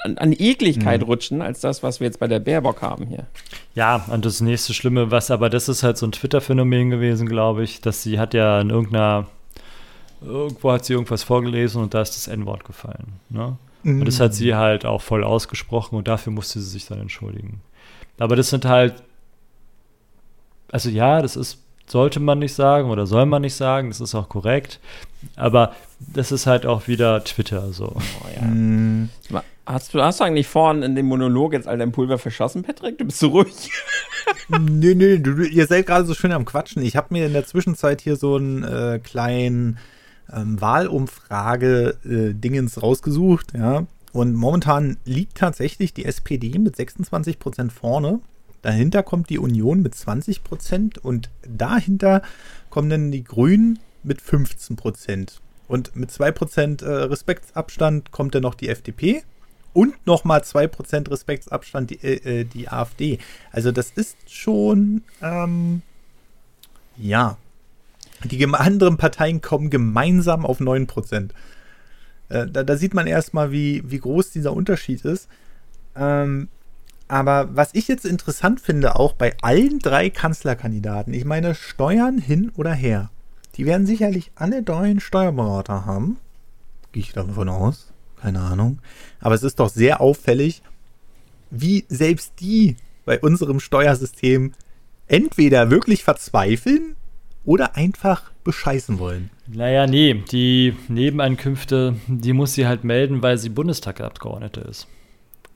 an, an Ekligkeit rutschen, als das, was wir jetzt bei der Baerbock haben hier. Ja, und das nächste Schlimme, was aber das ist halt so ein Twitter-Phänomen gewesen, glaube ich, dass sie hat ja in irgendeiner, irgendwo hat sie irgendwas vorgelesen und da ist das N-Wort gefallen. Ne? Und das hat sie halt auch voll ausgesprochen und dafür musste sie sich dann entschuldigen. Aber das sind halt, also ja, das ist, sollte man nicht sagen oder soll man nicht sagen, das ist auch korrekt, aber das ist halt auch wieder Twitter so. Oh, ja. Mm, Hast du, hast du eigentlich vorhin in dem Monolog jetzt all dein Pulver verschossen, Patrick? Du bist so ruhig. Nö, nö, du, du- ihr seid gerade so schön am Quatschen. Ich habe mir in der Zwischenzeit hier so einen äh, kleinen ähm, Wahlumfrage-Dingens rausgesucht, ja. Und momentan liegt tatsächlich die SPD mit 26 Prozent vorne. Dahinter kommt die Union mit 20 Prozent und dahinter kommen dann die Grünen mit 15 Prozent. Und mit 2 Prozent äh, Respektsabstand kommt dann noch die FDP und nochmal 2% Respektsabstand die, äh, äh, die AfD. Also das ist schon, ähm, ja. Die anderen Parteien kommen gemeinsam auf 9%. Äh, da, da sieht man erstmal, wie, wie groß dieser Unterschied ist. Ähm, aber was ich jetzt interessant finde, auch bei allen drei Kanzlerkandidaten, ich meine, Steuern hin oder her, die werden sicherlich alle einen Steuerberater haben. Gehe ich davon aus. Keine Ahnung. Aber es ist doch sehr auffällig, wie selbst die bei unserem Steuersystem entweder wirklich verzweifeln oder einfach bescheißen wollen. Naja, nee, die Nebeneinkünfte, die muss sie halt melden, weil sie Bundestagsabgeordnete ist.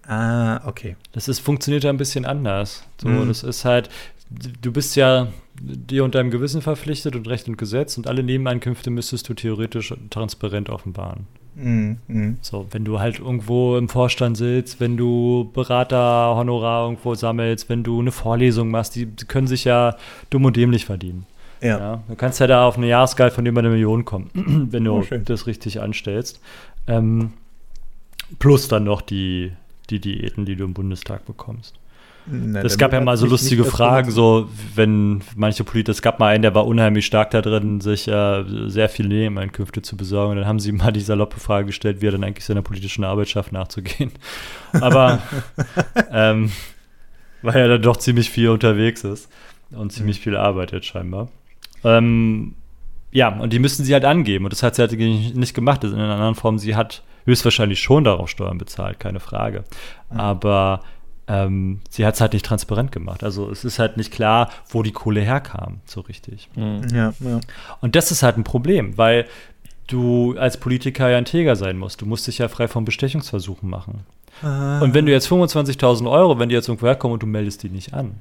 Ah, okay. Das ist, funktioniert ja ein bisschen anders. So, Mhm. das ist halt, du bist ja dir und deinem Gewissen verpflichtet und Recht und Gesetz und alle Nebeneinkünfte müsstest du theoretisch transparent offenbaren. Mhm. Mhm. So, wenn du halt irgendwo im Vorstand sitzt, wenn du Beraterhonorar irgendwo sammelst, wenn du eine Vorlesung machst, die können sich ja dumm und dämlich verdienen. Ja. Ja, du kannst ja da auf eine Jahresgehalt von über eine Million kommen, wenn du Oh, das richtig anstellst. Ähm, plus dann noch die, die Diäten, die du im Bundestag bekommst. Es gab ja mal so lustige Fragen, so wenn manche Politiker, es gab mal einen, der war unheimlich stark da drin, sich äh, sehr viel Nebeneinkünfte zu besorgen. Und dann haben sie mal die saloppe Frage gestellt, wie er dann eigentlich seiner politischen Arbeit schafft, nachzugehen. Aber ähm, weil er dann doch ziemlich viel unterwegs ist und ziemlich viel arbeitet scheinbar. Ähm, ja, und die müssten sie halt angeben. Und das hat sie halt nicht gemacht. Das in einer anderen Form, sie hat höchstwahrscheinlich schon darauf Steuern bezahlt, keine Frage. Aber ähm, sie hat es halt nicht transparent gemacht. Also es ist halt nicht klar, wo die Kohle herkam, so richtig. Ja, ja. Und das ist halt ein Problem, weil du als Politiker ja integer sein musst. Du musst dich ja frei von Bestechungsversuchen machen. Und wenn du jetzt 25.000 Euro, wenn die jetzt irgendwo herkommen und du meldest die nicht an,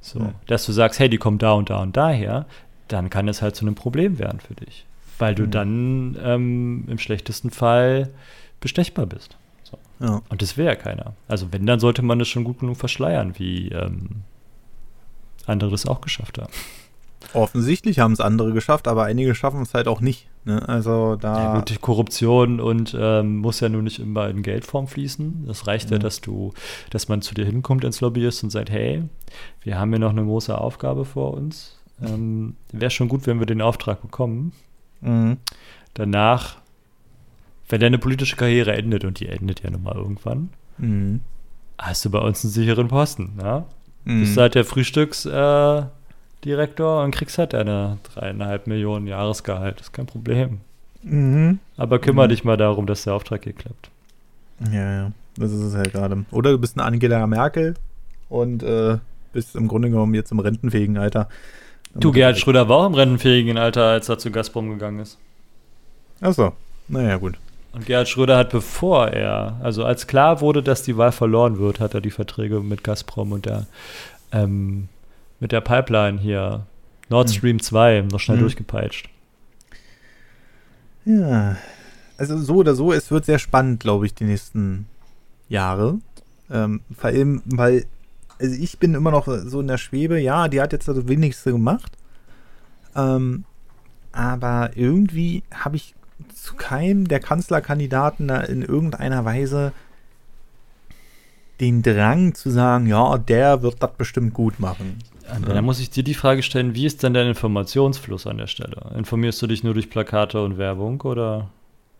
so, Ja. dass du sagst, hey, die kommen da und da und daher, dann kann es halt zu einem Problem werden für dich. Weil du Mhm. dann ähm, im schlechtesten Fall bestechbar bist. So. ja. Und das will ja keiner. Also wenn, dann sollte man das schon gut genug verschleiern, wie ähm, andere das auch geschafft haben. Offensichtlich haben es andere geschafft, aber einige schaffen es halt auch nicht. Ne? Also da. Ja, gut, die Korruption und ähm, muss ja nun nicht immer in Geldform fließen. Das reicht ja, Ja. dass du, dass man zu dir hinkommt ins Lobbyist und sagt, hey, wir haben hier noch eine große Aufgabe vor uns. Ähm, Wäre schon gut, wenn wir den Auftrag bekommen. Mhm. Danach, wenn deine politische Karriere endet, und die endet ja nun mal irgendwann, Mhm. hast du bei uns einen sicheren Posten. Ja? Mhm. Bist halt der Frühstücksdirektor äh, und kriegst halt deine dreieinhalb Millionen Jahresgehalt. Das ist kein Problem. Mhm. Aber kümmere Mhm. dich mal darum, dass der Auftrag hier klappt. Ja, ja. Das ist es halt gerade. Oder du bist eine Angela Merkel und äh, bist im Grunde genommen jetzt im rentenfähigen Alter. Du, Gerhard Schröder war auch im rentenfähigen Alter, als er zu Gazprom gegangen ist. Achso. Naja, gut. Und Gerhard Schröder hat, bevor er, also als klar wurde, dass die Wahl verloren wird, hat er die Verträge mit Gazprom und der, ähm, mit der Pipeline hier, Nord Mhm. Stream 2, noch schnell Mhm. durchgepeitscht. Ja. Also so oder so, es wird sehr spannend, glaube ich, die nächsten Jahre. Ähm, vor allem, weil, also ich bin immer noch so in der Schwebe, ja, die hat jetzt das Wenigste gemacht. Ähm, aber irgendwie habe ich zu keinem der Kanzlerkandidaten da in irgendeiner Weise den Drang zu sagen, ja, der wird das bestimmt gut machen. Aber dann muss ich dir die Frage stellen, wie ist denn dein Informationsfluss an der Stelle? Informierst du dich nur durch Plakate und Werbung oder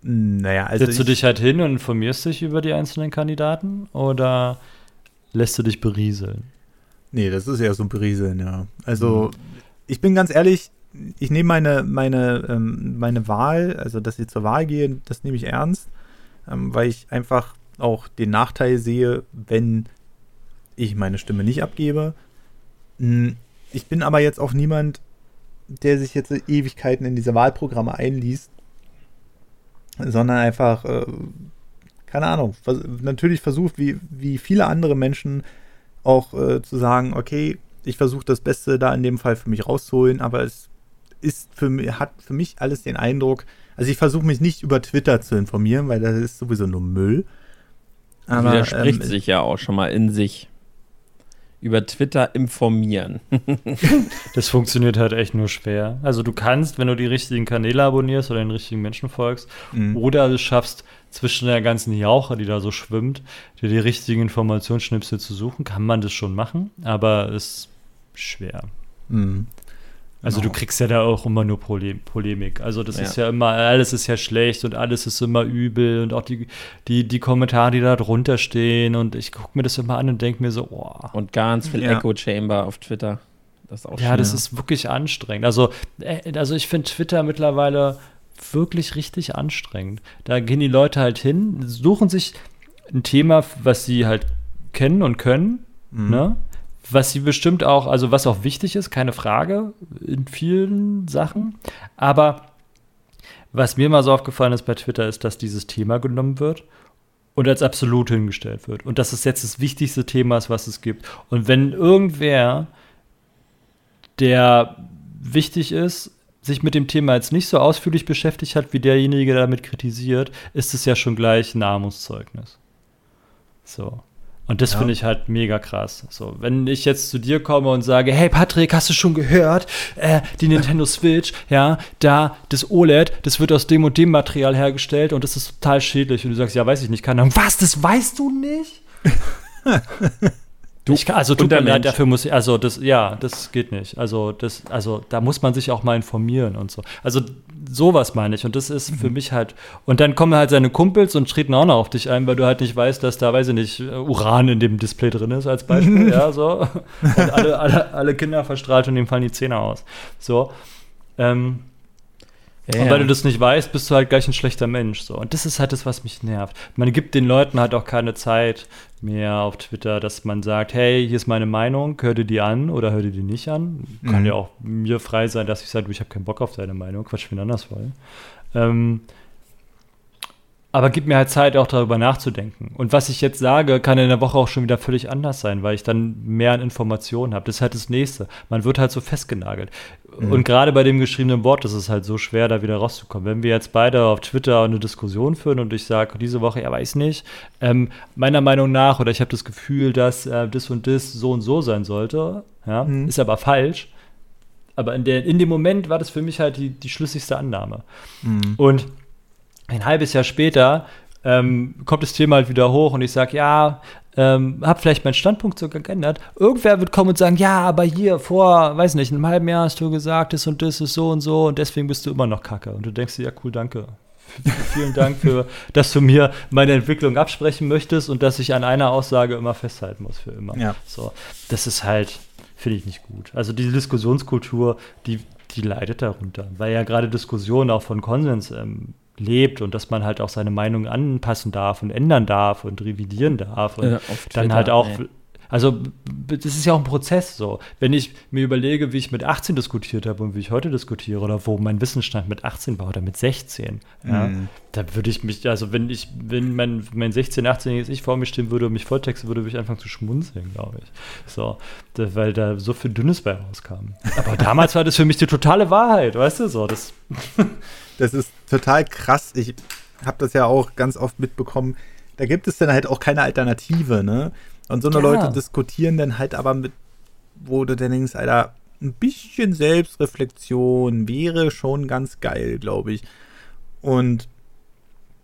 naja, also setzt du dich halt hin und informierst dich über die einzelnen Kandidaten oder lässt du dich berieseln? Nee, das ist eher so ein Berieseln, ja. Also mhm. ich bin ganz ehrlich, ich nehme meine, meine, ähm, meine Wahl, also dass ich zur Wahl gehe, das nehme ich ernst, ähm, weil ich einfach auch den Nachteil sehe, wenn ich meine Stimme nicht abgebe. Hm, ich bin aber jetzt auch niemand, der sich jetzt Ewigkeiten in diese Wahlprogramme einliest, sondern einfach, äh, keine Ahnung, vers natürlich versucht, wie, wie viele andere Menschen auch äh, zu sagen, okay, ich versuche das Beste da in dem Fall für mich rauszuholen, aber es ist für mich, hat für mich alles den Eindruck, also ich versuche mich nicht über Twitter zu informieren, weil das ist sowieso nur Müll. Aber, widerspricht ähm, sich ja auch schon mal in sich. Über Twitter informieren. das funktioniert halt echt nur schwer. Also du kannst, wenn du die richtigen Kanäle abonnierst oder den richtigen Menschen folgst, mhm. oder es schaffst, zwischen der ganzen Jauche, die da so schwimmt, dir die richtigen Informationsschnipsel zu suchen, kann man das schon machen, aber es ist schwer. Mhm. Also genau. du kriegst ja da auch immer nur Polem Polemik. Also das ja. ist ja immer, alles ist ja schlecht und alles ist immer übel und auch die, die, die Kommentare, die da drunter stehen und ich gucke mir das immer an und denke mir so, oh. Und ganz viel ja. Echo Chamber auf Twitter. Das ist auch ja, schwer. das ist wirklich anstrengend. Also, äh, also ich finde Twitter mittlerweile wirklich richtig anstrengend. Da gehen die Leute halt hin, suchen sich ein Thema, was sie halt kennen und können, mhm. ne? Was sie bestimmt auch, also was auch wichtig ist, keine Frage, in vielen Sachen. Aber was mir mal so aufgefallen ist bei Twitter, ist, dass dieses Thema genommen wird und als absolut hingestellt wird. Und dass es jetzt das wichtigste Thema ist, was es gibt. Und wenn irgendwer, der wichtig ist, sich mit dem Thema jetzt nicht so ausführlich beschäftigt hat, wie derjenige, der damit kritisiert, ist es ja schon gleich ein Armutszeugnis. So. Und das ja. finde ich halt mega krass. So, wenn ich jetzt zu dir komme und sage, hey Patrick, hast du schon gehört, äh, die Nintendo Switch, ja, da das OLED, das wird aus dem und dem Material hergestellt und das ist total schädlich. Und du sagst, ja, weiß ich nicht, keine Ahnung. Was, das weißt du nicht? Du, ich, also tut mir leid, dafür muss ich, also das, ja, das geht nicht. Also das, also da muss man sich auch mal informieren und so. Also sowas meine ich und das ist mhm. für mich halt, und dann kommen halt seine Kumpels und treten auch noch auf dich ein, weil du halt nicht weißt, dass da, weiß ich nicht, Uran in dem Display drin ist als Beispiel, ja, so. Und alle, alle, alle Kinder verstrahlt und dem fallen die Zähne aus. So. Ähm, ja, und weil du das nicht weißt, bist du halt gleich ein schlechter Mensch. So. Und das ist halt das, was mich nervt. Man gibt den Leuten halt auch keine Zeit mehr auf Twitter, dass man sagt, hey, hier ist meine Meinung, hör dir die an oder hör dir die nicht an. Mhm. Kann ja auch mir frei sein, dass ich sage, ich habe keinen Bock auf deine Meinung, Quatsch, wie anders wollen. Ähm, aber gib mir halt Zeit, auch darüber nachzudenken. Und was ich jetzt sage, kann in der Woche auch schon wieder völlig anders sein, weil ich dann mehr an Informationen habe. Das ist halt das Nächste. Man wird halt so festgenagelt. Mhm. Und gerade bei dem geschriebenen Wort ist es halt so schwer, da wieder rauszukommen. Wenn wir jetzt beide auf Twitter eine Diskussion führen und ich sage diese Woche, ja, weiß nicht, ähm, meiner Meinung nach, oder ich habe das Gefühl, dass äh, das und das so und so sein sollte, ja, mhm. ist aber falsch. Aber in, der, in dem Moment war das für mich halt die, die schlüssigste Annahme. Mhm. Und ein halbes Jahr später ähm, kommt das Thema halt wieder hoch und ich sage, ja, ähm, habe vielleicht meinen Standpunkt sogar geändert. Irgendwer wird kommen und sagen, ja, aber hier vor, weiß nicht, einem halben Jahr hast du gesagt, das und das ist so und so und deswegen bist du immer noch kacke. Und du denkst dir, ja, cool, danke. Vielen Dank für, dass du mir meine Entwicklung absprechen möchtest und dass ich an einer Aussage immer festhalten muss für immer. Ja. So, das ist halt, finde ich nicht gut. Also diese Diskussionskultur, die, die leidet darunter, weil ja gerade Diskussionen auch von Konsens ähm, lebt und dass man halt auch seine Meinung anpassen darf und ändern darf und revidieren darf und ja, dann halt auch nee. Also, das ist ja auch ein Prozess so. Wenn ich mir überlege, wie ich mit 18 diskutiert habe und wie ich heute diskutiere oder wo mein Wissensstand mit 18 war oder mit 16, ja, mm. da würde ich mich, also wenn ich, wenn mein, mein 16-, 18-jähriges Ich vor mir stehen würde und mich volltexten würde, würde ich anfangen zu schmunzeln, glaube ich. So, da, weil da so viel Dünnes bei rauskam. Aber damals war das für mich die totale Wahrheit, weißt du, so, das Das ist total krass. Ich habe das ja auch ganz oft mitbekommen. Da gibt es dann halt auch keine Alternative, ne? Und so eine ja. Leute diskutieren dann halt aber mit, wo du dann denkst, Alter, ein bisschen Selbstreflexion wäre schon ganz geil, glaube ich. Und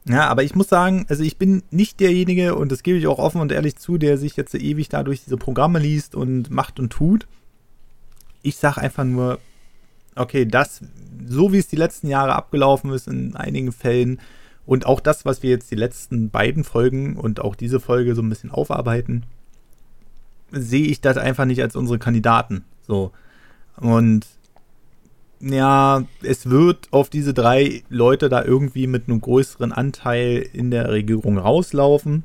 ja, aber ich muss sagen, also ich bin nicht derjenige, und das gebe ich auch offen und ehrlich zu, der sich jetzt ewig dadurch diese Programme liest und macht und tut. Ich sage einfach nur, okay, das, so wie es die letzten Jahre abgelaufen ist in einigen Fällen und auch das, was wir jetzt die letzten beiden Folgen und auch diese Folge so ein bisschen aufarbeiten, sehe ich das einfach nicht als unsere Kandidaten. So. Und ja, es wird auf diese drei Leute da irgendwie mit einem größeren Anteil in der Regierung rauslaufen.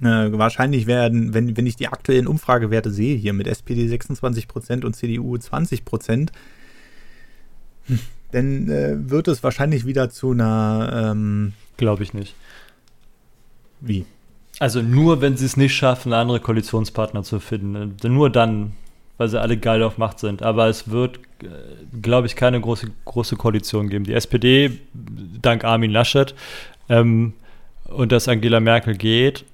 Äh, wahrscheinlich werden, wenn, wenn ich die aktuellen Umfragewerte sehe, hier mit SPD 26% und CDU 20%, dann äh, wird es wahrscheinlich wieder zu einer. Ähm, Glaube ich nicht. Wie? Also nur, wenn sie es nicht schaffen, andere Koalitionspartner zu finden. Nur dann weil sie alle geil auf Macht sind. Aber es wird, äh, glaube ich, keine große, große Koalition geben. Die SPD, dank Armin Laschet, ähm, und dass Angela Merkel geht,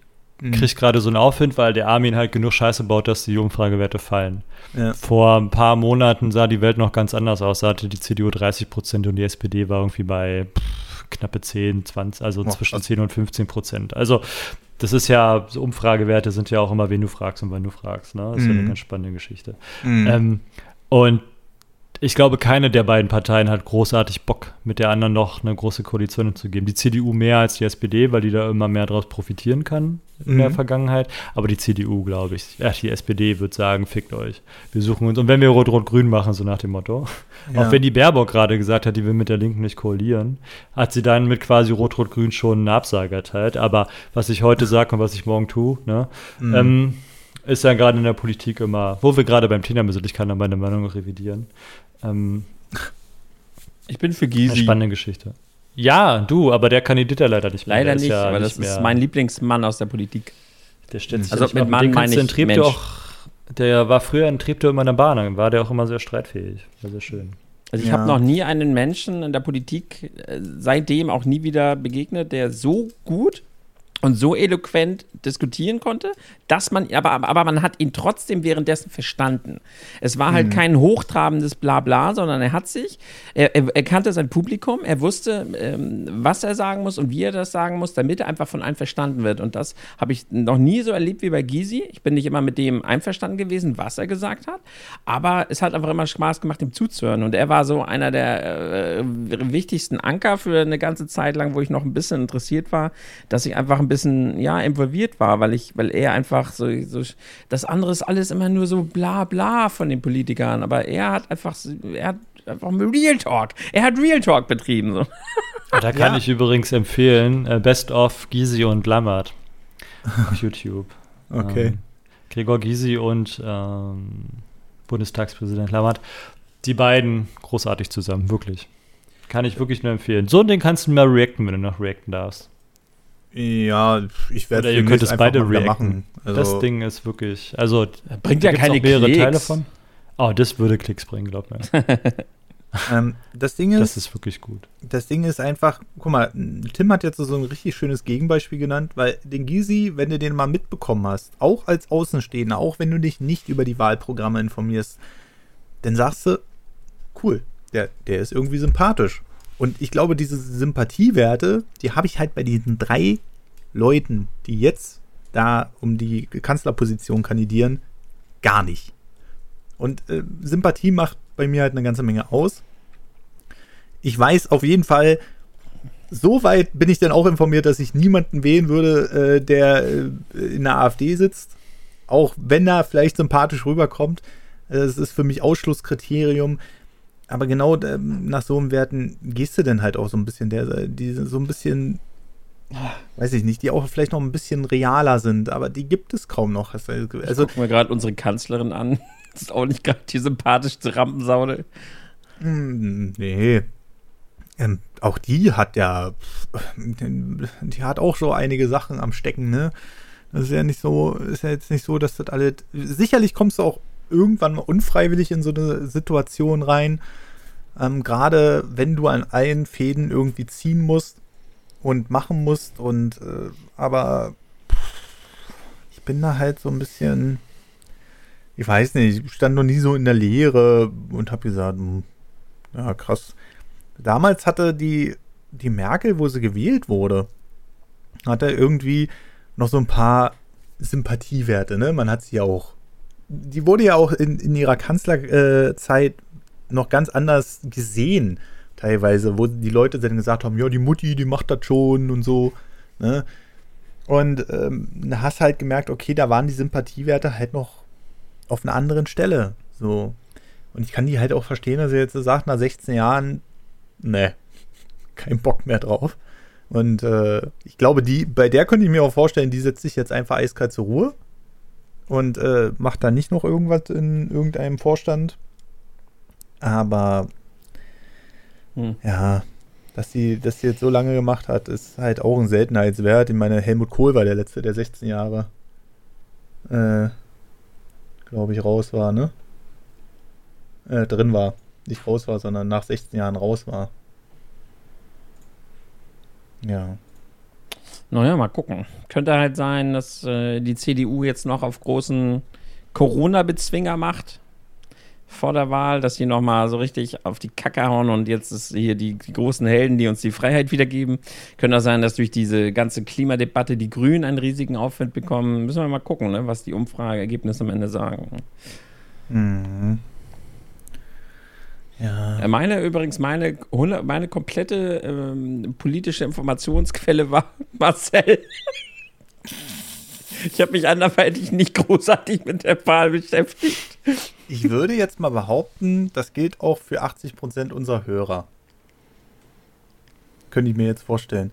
mhm. kriegt gerade so einen Aufwind, weil der Armin halt genug Scheiße baut, dass die Umfragewerte fallen. Ja. Vor ein paar Monaten sah die Welt noch ganz anders aus. Da hatte die CDU 30 Prozent und die SPD war irgendwie bei pff, knappe 10, 20, also oh, zwischen 10 und 15 Prozent. Also das ist ja, so Umfragewerte sind ja auch immer, wen du fragst und wann du fragst. Ne? Das ist mhm. ja eine mhm. ganz spannende Geschichte. Mhm. Ähm, und ich glaube, keine der beiden Parteien hat großartig Bock, mit der anderen noch eine große Koalition zu geben. Die CDU mehr als die SPD, weil die da immer mehr daraus profitieren kann in mhm. der Vergangenheit. Aber die CDU, glaube ich, ja, die SPD wird sagen, fickt euch. Wir suchen uns. Und wenn wir Rot-Rot-Grün machen, so nach dem Motto. Ja. Auch wenn die Baerbock gerade gesagt hat, die will mit der Linken nicht koalieren, hat sie dann mit quasi Rot-Rot-Grün schon eine Absage erteilt. Aber was ich heute sage und was ich morgen tue, ne, mhm. ähm, ist ja gerade in der Politik immer, wo wir gerade beim Thema sind, ich kann da meine Meinung revidieren. Ähm, ich bin für Gysi. Eine spannende Geschichte. Ja, du, aber der kandidiert ja leider nicht mehr. Leider nicht, ja aber das nicht ist mein Lieblingsmann aus der Politik. Der stellt also mit Mann meine ich Mensch. Auch, der war früher ein Treptow in der Bahn, dann war der auch immer sehr streitfähig. War sehr schön. Also ich ja. habe noch nie einen Menschen in der Politik äh, seitdem auch nie wieder begegnet, der so gut und so eloquent diskutieren konnte, dass man, aber, aber man hat ihn trotzdem währenddessen verstanden. Es war halt mhm. kein hochtrabendes Blabla, sondern er hat sich, er, er, kannte sein Publikum, er wusste, ähm, was er sagen muss und wie er das sagen muss, damit er einfach von allen verstanden wird. Und das habe ich noch nie so erlebt wie bei Gysi. Ich bin nicht immer mit dem einverstanden gewesen, was er gesagt hat, aber es hat einfach immer Spaß gemacht, ihm zuzuhören. Und er war so einer der äh, wichtigsten Anker für eine ganze Zeit lang, wo ich noch ein bisschen interessiert war, dass ich einfach ein bisschen, ja, involviert war, weil ich, weil er einfach so, so, das andere ist alles immer nur so bla bla von den Politikern, aber er hat einfach, er hat einfach Real Talk. Er hat Real Talk betrieben. So. Da kann ja. ich übrigens empfehlen, äh, Best of Gysi und Lammert auf YouTube. Okay. Ähm, Gregor Gysi und ähm, Bundestagspräsident Lammert. Die beiden großartig zusammen, wirklich. Kann ich wirklich nur empfehlen. So Ding kannst du mal reacten, wenn du noch reacten darfst. Ja, ich werde ihr könnt es beide machen. Also das Ding ist wirklich, also bringt ja keine mehrere Klicks. Teile von. Oh, das würde Klicks bringen, glaub mir. ähm, das Ding ist, das ist wirklich gut. Das Ding ist einfach, guck mal, Tim hat jetzt so ein richtig schönes Gegenbeispiel genannt, weil den Gysi, wenn du den mal mitbekommen hast, auch als Außenstehender, auch wenn du dich nicht über die Wahlprogramme informierst, dann sagst du, cool, der, der ist irgendwie sympathisch. Und ich glaube, diese Sympathiewerte, die habe ich halt bei diesen drei Leuten, die jetzt da um die Kanzlerposition kandidieren, gar nicht. Und äh, Sympathie macht bei mir halt eine ganze Menge aus. Ich weiß auf jeden Fall, so weit bin ich dann auch informiert, dass ich niemanden wählen würde, äh, der äh, in der AfD sitzt. Auch wenn er vielleicht sympathisch rüberkommt. Es ist für mich Ausschlusskriterium aber genau ähm, nach so einem Werten gehst du denn halt auch so ein bisschen, der, die so ein bisschen, weiß ich nicht, die auch vielleicht noch ein bisschen realer sind, aber die gibt es kaum noch. Also, ich guck mir gerade unsere Kanzlerin an. Das ist auch nicht gerade die sympathischste Rampensaude. Hm, nee. Ähm, auch die hat ja, die hat auch so einige Sachen am Stecken, ne? Das ist ja nicht so, ist ja jetzt nicht so, dass das alle. Sicherlich kommst du auch irgendwann mal unfreiwillig in so eine Situation rein. Ähm, Gerade wenn du an allen Fäden irgendwie ziehen musst und machen musst. Und äh, aber ich bin da halt so ein bisschen. ich weiß nicht, ich stand noch nie so in der Lehre und habe gesagt, hm, ja, krass. Damals hatte die, die Merkel, wo sie gewählt wurde, hatte irgendwie noch so ein paar Sympathiewerte, ne? Man hat sie auch. Die wurde ja auch in, in ihrer Kanzlerzeit noch ganz anders gesehen, teilweise, wo die Leute dann gesagt haben, ja, die Mutti, die macht das schon und so, ne? Und ähm, hast halt gemerkt, okay, da waren die Sympathiewerte halt noch auf einer anderen Stelle. So. Und ich kann die halt auch verstehen, dass er jetzt sagt, nach 16 Jahren, ne, kein Bock mehr drauf. Und äh, ich glaube, die, bei der könnte ich mir auch vorstellen, die setzt sich jetzt einfach eiskalt zur Ruhe und äh, macht da nicht noch irgendwas in irgendeinem Vorstand. Aber hm. ja, dass sie das jetzt so lange gemacht hat, ist halt auch ein Seltenheitswert. Ich meine, Helmut Kohl war der letzte, der 16 Jahre, äh, glaube ich, raus war, ne? Äh, drin war. Nicht raus war, sondern nach 16 Jahren raus war. Ja. Naja, mal gucken. Könnte halt sein, dass äh, die CDU jetzt noch auf großen Corona-Bezwinger macht vor der Wahl, dass sie nochmal so richtig auf die Kacke hauen und jetzt ist hier die, die, großen Helden, die uns die Freiheit wiedergeben. Könnte auch sein, dass durch diese ganze Klimadebatte die Grünen einen riesigen Aufwind bekommen. Müssen wir mal gucken, ne, was die Umfrageergebnisse am Ende sagen. Mhm. Ja. Äh, meine übrigens, meine, meine komplette ähm, politische Informationsquelle war Marcel. ich habe mich anderweitig nicht großartig mit der Wahl beschäftigt. Ich würde jetzt mal behaupten, das gilt auch für 80 Prozent unserer Hörer. Könnte ich mir jetzt vorstellen.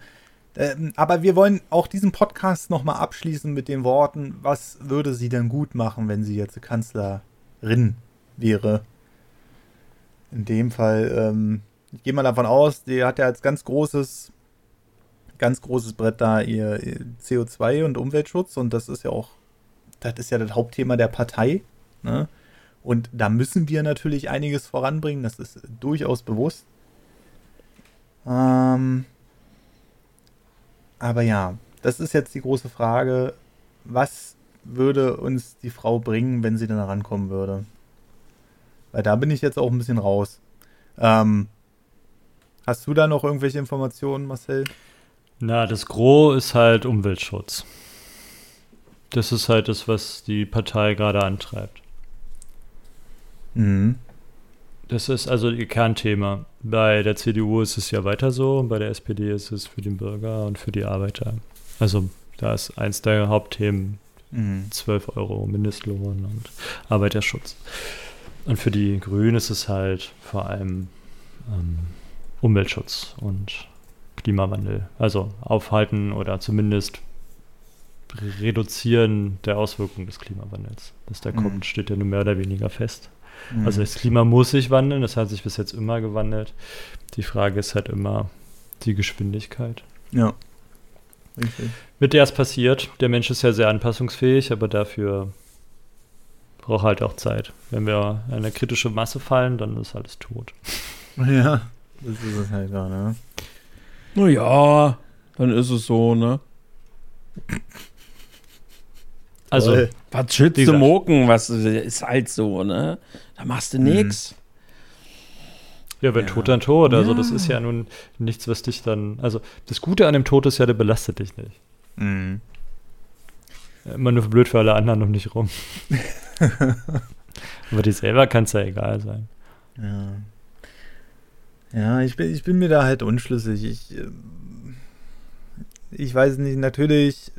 Ähm, aber wir wollen auch diesen Podcast nochmal abschließen mit den Worten, was würde sie denn gut machen, wenn sie jetzt Kanzlerin wäre? In dem Fall, ähm, ich gehe mal davon aus, die hat ja als ganz großes, ganz großes Brett da ihr, ihr CO2 und Umweltschutz und das ist ja auch, das ist ja das Hauptthema der Partei. Ne? Und da müssen wir natürlich einiges voranbringen, das ist durchaus bewusst. Ähm, aber ja, das ist jetzt die große Frage, was würde uns die Frau bringen, wenn sie dann rankommen würde? Weil da bin ich jetzt auch ein bisschen raus. Ähm, hast du da noch irgendwelche Informationen, Marcel? Na, das Gros ist halt Umweltschutz. Das ist halt das, was die Partei gerade antreibt. Mhm. Das ist also ihr Kernthema. Bei der CDU ist es ja weiter so bei der SPD ist es für den Bürger und für die Arbeiter. Also da ist eins der Hauptthemen mhm. 12 Euro Mindestlohn und Arbeiterschutz. Und für die Grünen ist es halt vor allem ähm, Umweltschutz und Klimawandel. Also aufhalten oder zumindest reduzieren der Auswirkungen des Klimawandels. Dass der mhm. kommt, steht ja nur mehr oder weniger fest. Mhm. Also das Klima muss sich wandeln, das hat sich bis jetzt immer gewandelt. Die Frage ist halt immer die Geschwindigkeit. Ja. Richtig. Mit der es passiert. Der Mensch ist ja sehr anpassungsfähig, aber dafür braucht halt auch Zeit. Wenn wir in eine kritische Masse fallen, dann ist alles tot. Ja, das ist es halt gar, ne? Naja, dann ist es so, ne? Also, Toll. was schützt du Moken? Was ist halt so, ne? Da machst du nix. Ja, wenn ja. tot, dann tot. Also, ja. das ist ja nun nichts, was dich dann. Also, das Gute an dem Tod ist ja, der belastet dich nicht. Mhm. Immer nur blöd für alle anderen um dich rum. Aber dir selber kann es ja egal sein. Ja. Ja, ich bin, ich bin mir da halt unschlüssig. Ich, äh, ich weiß nicht, natürlich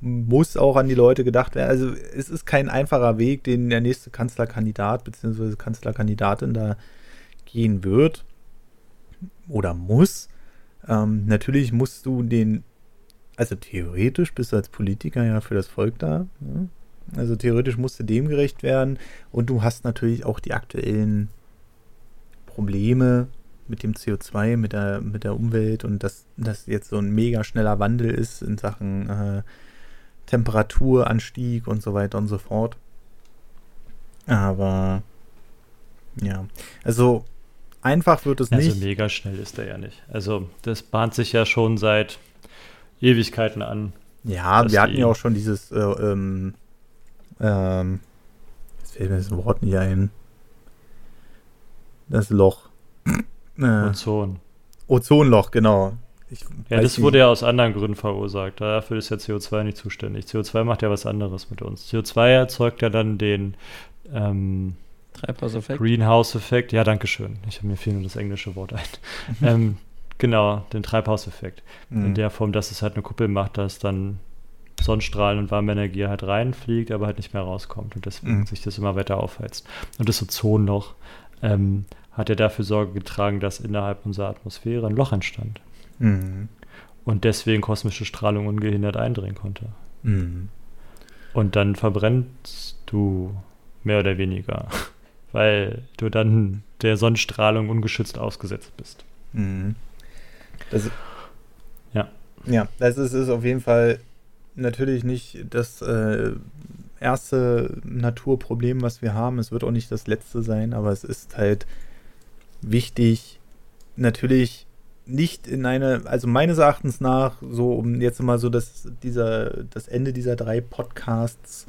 muss auch an die Leute gedacht werden. Also es ist kein einfacher Weg, den der nächste Kanzlerkandidat bzw. Kanzlerkandidatin da gehen wird oder muss. Ähm, natürlich musst du den, also theoretisch bist du als Politiker ja für das Volk da. Ne? Also theoretisch musste dem gerecht werden. Und du hast natürlich auch die aktuellen Probleme mit dem CO2, mit der, mit der Umwelt und dass das jetzt so ein mega schneller Wandel ist in Sachen äh, Temperaturanstieg und so weiter und so fort. Aber ja, also einfach wird es also nicht. Also mega schnell ist er ja nicht. Also das bahnt sich ja schon seit Ewigkeiten an. Ja, wir hatten ja auch schon dieses äh, ähm, ähm, fällt mir das Wort nicht ein. Das Loch. Äh, Ozon. Ozonloch, genau. Ich ja, das wurde ja aus anderen Gründen verursacht. Dafür ist ja CO2 nicht zuständig. CO2 macht ja was anderes mit uns. CO2 erzeugt ja dann den ähm, Treibhauseffekt. Greenhouse-Effekt. Ja, danke schön. Ich habe mir viel nur das englische Wort ein. ähm, genau, den Treibhauseffekt. Mhm. In der Form, dass es halt eine Kuppel macht, dass dann Sonnenstrahlen und warme Energie halt reinfliegt, aber halt nicht mehr rauskommt und deswegen mhm. sich das immer weiter aufheizt. Und das Ozonloch ähm, hat ja dafür Sorge getragen, dass innerhalb unserer Atmosphäre ein Loch entstand. Mhm. Und deswegen kosmische Strahlung ungehindert eindringen konnte. Mhm. Und dann verbrennst du mehr oder weniger, weil du dann der Sonnenstrahlung ungeschützt ausgesetzt bist. Mhm. Das, ja. Ja, das ist, ist auf jeden Fall natürlich nicht das äh, erste Naturproblem, was wir haben. Es wird auch nicht das letzte sein, aber es ist halt wichtig, natürlich nicht in eine, also meines Erachtens nach, so um jetzt mal so das, dieser, das Ende dieser drei Podcasts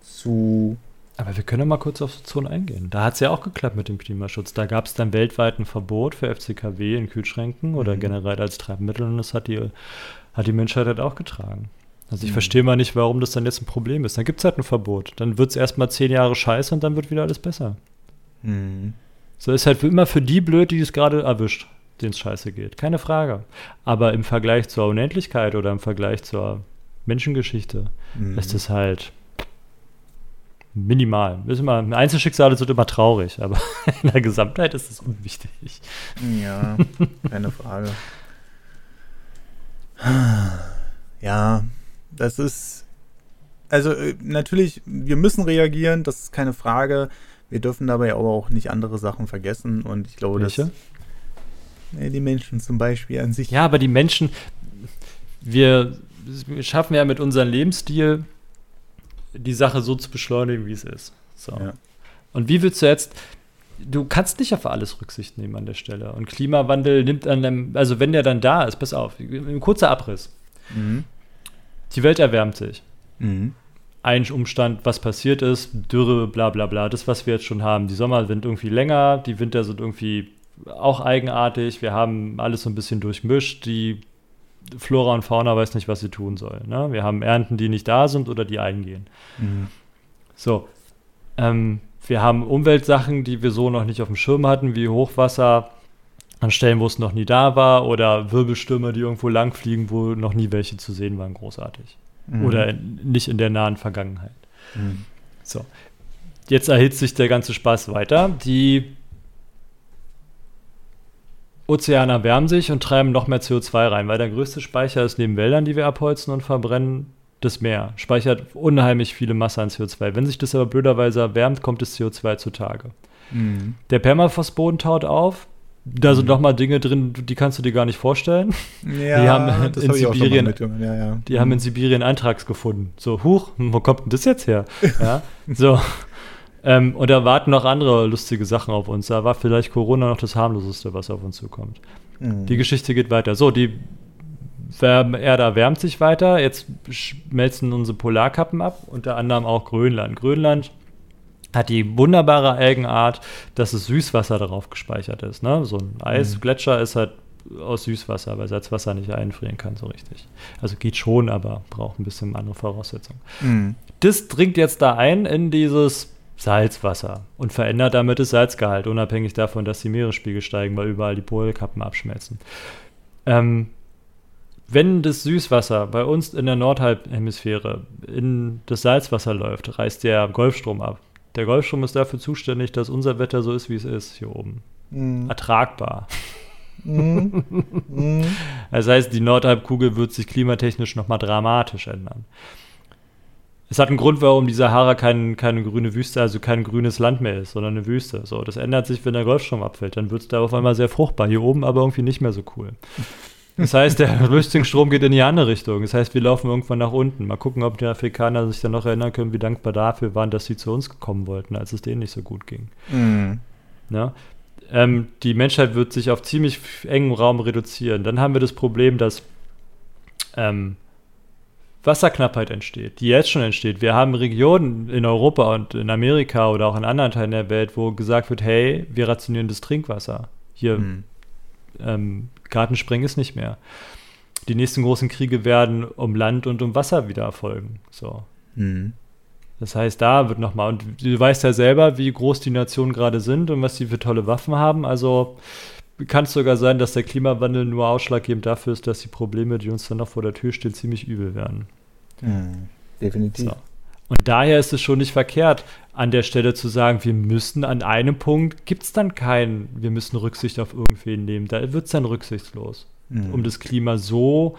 zu. Aber wir können mal kurz auf Ozon eingehen. Da hat es ja auch geklappt mit dem Klimaschutz. Da gab es dann weltweit ein Verbot für FCKW in Kühlschränken oder mhm. generell als Treibmittel und das hat die, hat die Menschheit halt auch getragen. Also ich mhm. verstehe mal nicht, warum das dann jetzt ein Problem ist. Dann gibt es halt ein Verbot. Dann wird es erstmal zehn Jahre scheiße und dann wird wieder alles besser. Mhm. So ist halt immer für die blöd, die es gerade erwischt, denen es scheiße geht. Keine Frage. Aber im Vergleich zur Unendlichkeit oder im Vergleich zur Menschengeschichte mhm. ist es halt minimal. Ist immer, Einzelschicksale sind immer traurig, aber in der Gesamtheit ist es unwichtig. Ja, keine Frage. Ja, das ist. Also, äh, natürlich, wir müssen reagieren, das ist keine Frage. Wir dürfen dabei aber auch nicht andere Sachen vergessen und ich glaube, Welche? dass. Ja, die Menschen zum Beispiel an sich. Ja, aber die Menschen, wir schaffen ja mit unserem Lebensstil die Sache so zu beschleunigen, wie es ist. So. Ja. Und wie willst du jetzt, du kannst nicht auf alles Rücksicht nehmen an der Stelle. Und Klimawandel nimmt an dem, also wenn der dann da ist, pass auf, ein kurzer Abriss. Mhm. Die Welt erwärmt sich. Mhm. Ein Umstand, was passiert ist, Dürre, bla bla bla, das, was wir jetzt schon haben. Die Sommer sind irgendwie länger, die Winter sind irgendwie auch eigenartig, wir haben alles so ein bisschen durchmischt, die Flora und Fauna weiß nicht, was sie tun soll. Ne? Wir haben Ernten, die nicht da sind oder die eingehen. Mhm. So, ähm, wir haben Umweltsachen, die wir so noch nicht auf dem Schirm hatten, wie Hochwasser, an Stellen, wo es noch nie da war, oder Wirbelstürme, die irgendwo langfliegen, wo noch nie welche zu sehen waren, großartig. Mhm. Oder in, nicht in der nahen Vergangenheit. Mhm. So. Jetzt erhitzt sich der ganze Spaß weiter. Die Ozeane erwärmen sich und treiben noch mehr CO2 rein, weil der größte Speicher ist neben Wäldern, die wir abholzen und verbrennen, das Meer. Speichert unheimlich viele Masse an CO2. Wenn sich das aber blöderweise erwärmt, kommt das CO2 zutage. Mhm. Der Permafrostboden taut auf, da sind mhm. noch mal Dinge drin, die kannst du dir gar nicht vorstellen. Ja, die haben in hab Sibirien, ja, ja. die mhm. haben in mhm. Sibirien Antrags gefunden. So, huch, wo kommt denn das jetzt her? ja, so. Ähm, und da warten noch andere lustige Sachen auf uns. Da war vielleicht Corona noch das harmloseste, was auf uns zukommt. Mhm. Die Geschichte geht weiter. So, die Erde erwärmt sich weiter. Jetzt schmelzen unsere Polarkappen ab, unter anderem auch Grönland. Grönland hat die wunderbare Algenart, dass es Süßwasser darauf gespeichert ist. Ne? So ein Eisgletscher mhm. ist halt aus Süßwasser, weil Salzwasser nicht einfrieren kann so richtig. Also geht schon, aber braucht ein bisschen andere Voraussetzungen. Mhm. Das dringt jetzt da ein in dieses Salzwasser und verändert damit das Salzgehalt, unabhängig davon, dass die Meeresspiegel steigen, weil überall die Polkappen abschmelzen. Ähm, wenn das Süßwasser bei uns in der Nordhalbhemisphäre in das Salzwasser läuft, reißt der Golfstrom ab. Der Golfstrom ist dafür zuständig, dass unser Wetter so ist, wie es ist hier oben. Mm. Ertragbar. Mm. mm. Das heißt, die Nordhalbkugel wird sich klimatechnisch nochmal dramatisch ändern. Es hat einen Grund, warum die Sahara kein, keine grüne Wüste, also kein grünes Land mehr ist, sondern eine Wüste. So, das ändert sich, wenn der Golfstrom abfällt. Dann wird es da auf einmal sehr fruchtbar. Hier oben aber irgendwie nicht mehr so cool. Das heißt, der Rüstungsstrom geht in die andere Richtung. Das heißt, wir laufen irgendwann nach unten. Mal gucken, ob die Afrikaner sich dann noch erinnern können, wie dankbar dafür waren, dass sie zu uns kommen wollten, als es denen nicht so gut ging. Mhm. Ja? Ähm, die Menschheit wird sich auf ziemlich engem Raum reduzieren. Dann haben wir das Problem, dass ähm, Wasserknappheit entsteht, die jetzt schon entsteht. Wir haben Regionen in Europa und in Amerika oder auch in anderen Teilen der Welt, wo gesagt wird, hey, wir rationieren das Trinkwasser. Hier, mhm. Ähm, Gartensprengen ist nicht mehr. Die nächsten großen Kriege werden um Land und um Wasser wieder erfolgen. So. Mhm. Das heißt, da wird nochmal, und du weißt ja selber, wie groß die Nationen gerade sind und was sie für tolle Waffen haben. Also kann es sogar sein, dass der Klimawandel nur ausschlaggebend dafür ist, dass die Probleme, die uns dann noch vor der Tür stehen, ziemlich übel werden. Mhm, definitiv. So. Und daher ist es schon nicht verkehrt, an der Stelle zu sagen, wir müssen an einem Punkt, gibt es dann keinen, wir müssen Rücksicht auf irgendwen nehmen. Da wird es dann rücksichtslos, mhm. um das Klima so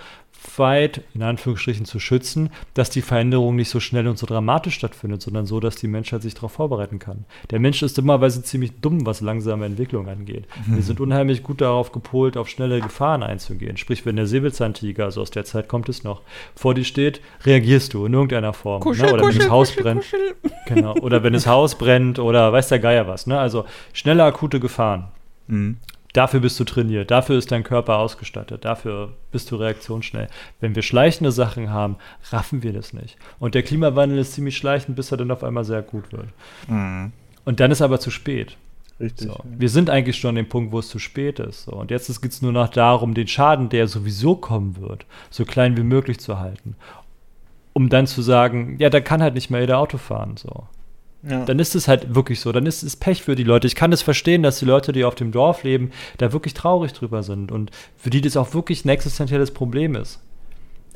weit, in Anführungsstrichen, zu schützen, dass die Veränderung nicht so schnell und so dramatisch stattfindet, sondern so, dass die Menschheit sich darauf vorbereiten kann. Der Mensch ist immerweise ziemlich dumm, was langsame Entwicklung angeht. Mhm. Wir sind unheimlich gut darauf gepolt, auf schnelle Gefahren einzugehen. Sprich, wenn der Säbelzahntiger, also aus der Zeit kommt es noch, vor dir steht, reagierst du in irgendeiner Form. Kuschel, ne? Oder kuschel, wenn das Haus kuschel, brennt. Genau. Oder wenn das Haus brennt oder weiß der Geier was. Ne? Also schnelle, akute Gefahren. Mhm. Dafür bist du trainiert, dafür ist dein Körper ausgestattet, dafür bist du reaktionsschnell. Wenn wir schleichende Sachen haben, raffen wir das nicht. Und der Klimawandel ist ziemlich schleichend, bis er dann auf einmal sehr gut wird. Mhm. Und dann ist aber zu spät. Richtig. So. Wir sind eigentlich schon an dem Punkt, wo es zu spät ist. So. Und jetzt geht es nur noch darum, den Schaden, der sowieso kommen wird, so klein wie möglich zu halten. Um dann zu sagen, ja, da kann halt nicht mehr jeder Auto fahren. So. Ja. Dann ist es halt wirklich so. Dann ist es Pech für die Leute. Ich kann das verstehen, dass die Leute, die auf dem Dorf leben, da wirklich traurig drüber sind und für die das auch wirklich ein existenzielles Problem ist.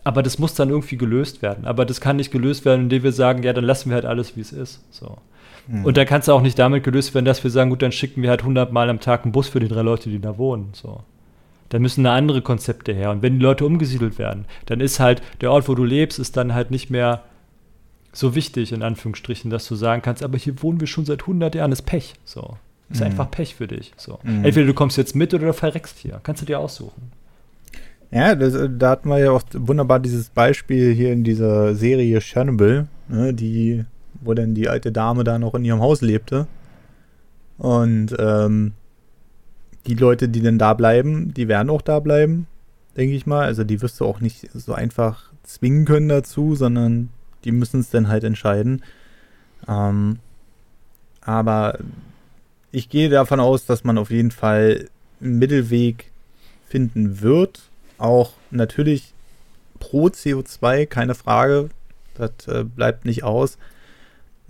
Aber das muss dann irgendwie gelöst werden. Aber das kann nicht gelöst werden, indem wir sagen, ja, dann lassen wir halt alles, wie es ist. So. Mhm. Und dann kann es auch nicht damit gelöst werden, dass wir sagen, gut, dann schicken wir halt 100 Mal am Tag einen Bus für die drei Leute, die da wohnen. So. Da müssen da andere Konzepte her. Und wenn die Leute umgesiedelt werden, dann ist halt der Ort, wo du lebst, ist dann halt nicht mehr so wichtig, in Anführungsstrichen, dass du sagen kannst, aber hier wohnen wir schon seit 100 Jahren, ist Pech. So. Ist mhm. einfach Pech für dich. So. Mhm. Entweder du kommst jetzt mit oder du verreckst hier. Kannst du dir aussuchen. Ja, das, da hatten wir ja auch wunderbar dieses Beispiel hier in dieser Serie Chernobyl, ne, die, wo dann die alte Dame da noch in ihrem Haus lebte. Und ähm, die Leute, die dann da bleiben, die werden auch da bleiben, denke ich mal. Also die wirst du auch nicht so einfach zwingen können dazu, sondern die müssen es dann halt entscheiden. Ähm, aber ich gehe davon aus, dass man auf jeden Fall einen Mittelweg finden wird. Auch natürlich pro CO2, keine Frage. Das äh, bleibt nicht aus.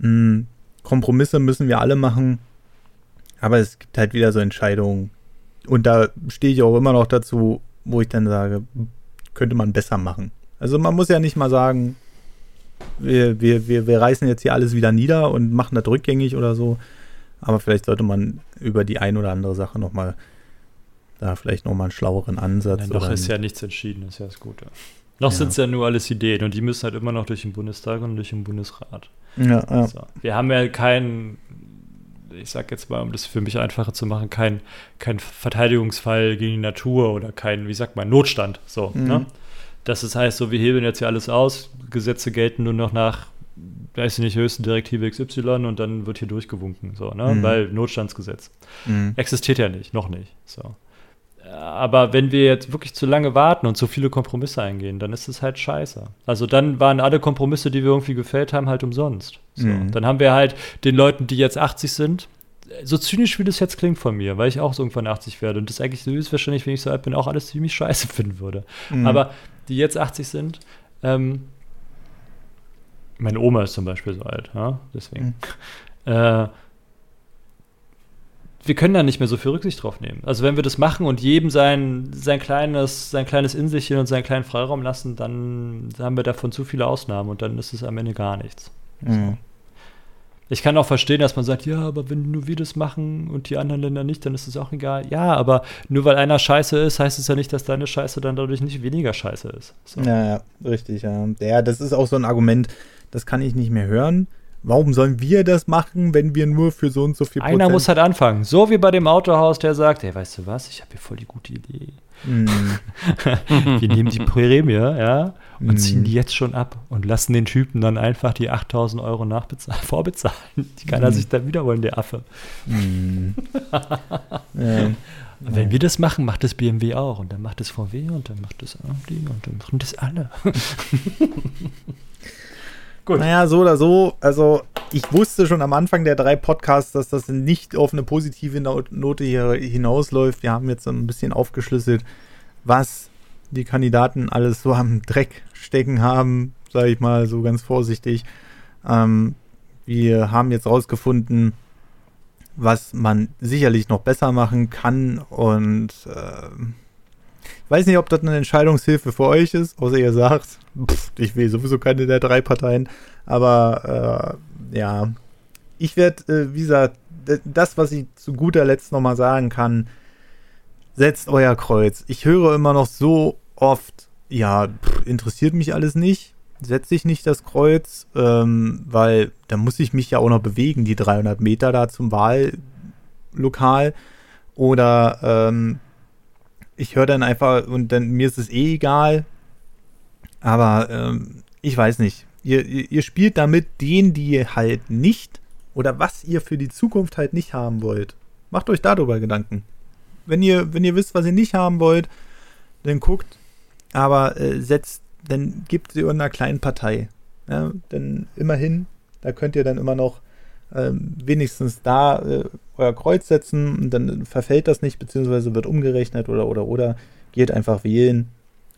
Hm, Kompromisse müssen wir alle machen. Aber es gibt halt wieder so Entscheidungen. Und da stehe ich auch immer noch dazu, wo ich dann sage, könnte man besser machen. Also man muss ja nicht mal sagen, wir, wir, wir, wir reißen jetzt hier alles wieder nieder und machen das rückgängig oder so. Aber vielleicht sollte man über die ein oder andere Sache nochmal da vielleicht nochmal einen schlaueren Ansatz. Nein, noch ist ja nichts entschieden, ist ja das Gute. Noch ja. sind es ja nur alles Ideen und die müssen halt immer noch durch den Bundestag und durch den Bundesrat. Ja, ja. So. Wir haben ja keinen, ich sag jetzt mal, um das für mich einfacher zu machen, kein, kein Verteidigungsfall gegen die Natur oder kein, wie sagt man, Notstand. So, mhm. ne? Dass es heißt, so wir hebeln jetzt hier alles aus, Gesetze gelten nur noch nach, weiß ich nicht, höchsten Direktive XY und dann wird hier durchgewunken, so, ne? Mhm. Weil Notstandsgesetz. Mhm. Existiert ja nicht, noch nicht. So. Aber wenn wir jetzt wirklich zu lange warten und zu viele Kompromisse eingehen, dann ist es halt scheiße. Also dann waren alle Kompromisse, die wir irgendwie gefällt haben, halt umsonst. So. Mhm. Dann haben wir halt den Leuten, die jetzt 80 sind, so zynisch wie das jetzt klingt von mir, weil ich auch so irgendwann 80 werde und das eigentlich so ist wahrscheinlich, wenn ich so alt bin, auch alles ziemlich scheiße finden würde. Mhm. Aber die jetzt 80 sind. Ähm, meine Oma ist zum Beispiel so alt, ja? deswegen. Mhm. Äh, wir können da nicht mehr so viel Rücksicht drauf nehmen. Also wenn wir das machen und jedem sein, sein kleines, sein kleines Insichchen und seinen kleinen Freiraum lassen, dann haben wir davon zu viele Ausnahmen und dann ist es am Ende gar nichts. Mhm. So. Ich kann auch verstehen, dass man sagt, ja, aber wenn nur wir das machen und die anderen Länder nicht, dann ist es auch egal. Ja, aber nur weil einer scheiße ist, heißt es ja nicht, dass deine Scheiße dann dadurch nicht weniger scheiße ist. So. Ja, ja, richtig. Ja. ja, das ist auch so ein Argument, das kann ich nicht mehr hören. Warum sollen wir das machen, wenn wir nur für so und so viel Prozent Einer muss halt anfangen. So wie bei dem Autohaus, der sagt, hey, weißt du was, ich habe hier voll die gute Idee. Mm. wir nehmen die Prämie, ja, und mm. ziehen die jetzt schon ab und lassen den Typen dann einfach die 8000 Euro nachbezahlen, vorbezahlen. Die kann mm. er sich dann wiederholen, der Affe. Mm. ja. Wenn wir das machen, macht das BMW auch. Und dann macht das VW und dann macht das Audi und dann machen das alle. Gut. Naja, so oder so. Also, ich wusste schon am Anfang der drei Podcasts, dass das nicht auf eine positive Note hier hinausläuft. Wir haben jetzt ein bisschen aufgeschlüsselt, was die Kandidaten alles so am Dreck stecken haben, sage ich mal so ganz vorsichtig. Ähm, wir haben jetzt rausgefunden, was man sicherlich noch besser machen kann und äh, ich weiß nicht, ob das eine Entscheidungshilfe für euch ist, außer ihr sagt, pff, ich will sowieso keine der drei Parteien. Aber äh, ja, ich werde, äh, wie gesagt, das, was ich zu guter Letzt nochmal sagen kann, setzt euer Kreuz. Ich höre immer noch so oft, ja, pff, interessiert mich alles nicht. Setze ich nicht das Kreuz, ähm, weil da muss ich mich ja auch noch bewegen, die 300 Meter da zum Wahllokal. Oder ähm, ich höre dann einfach und dann mir ist es eh egal. Aber ähm, ich weiß nicht. Ihr, ihr, ihr spielt damit den, die ihr halt nicht oder was ihr für die Zukunft halt nicht haben wollt. Macht euch darüber Gedanken. Wenn ihr, wenn ihr wisst, was ihr nicht haben wollt, dann guckt, aber äh, setzt, dann gibt sie einer kleinen Partei. Ja, denn immerhin, da könnt ihr dann immer noch wenigstens da äh, euer Kreuz setzen dann verfällt das nicht, beziehungsweise wird umgerechnet oder oder oder geht einfach wählen,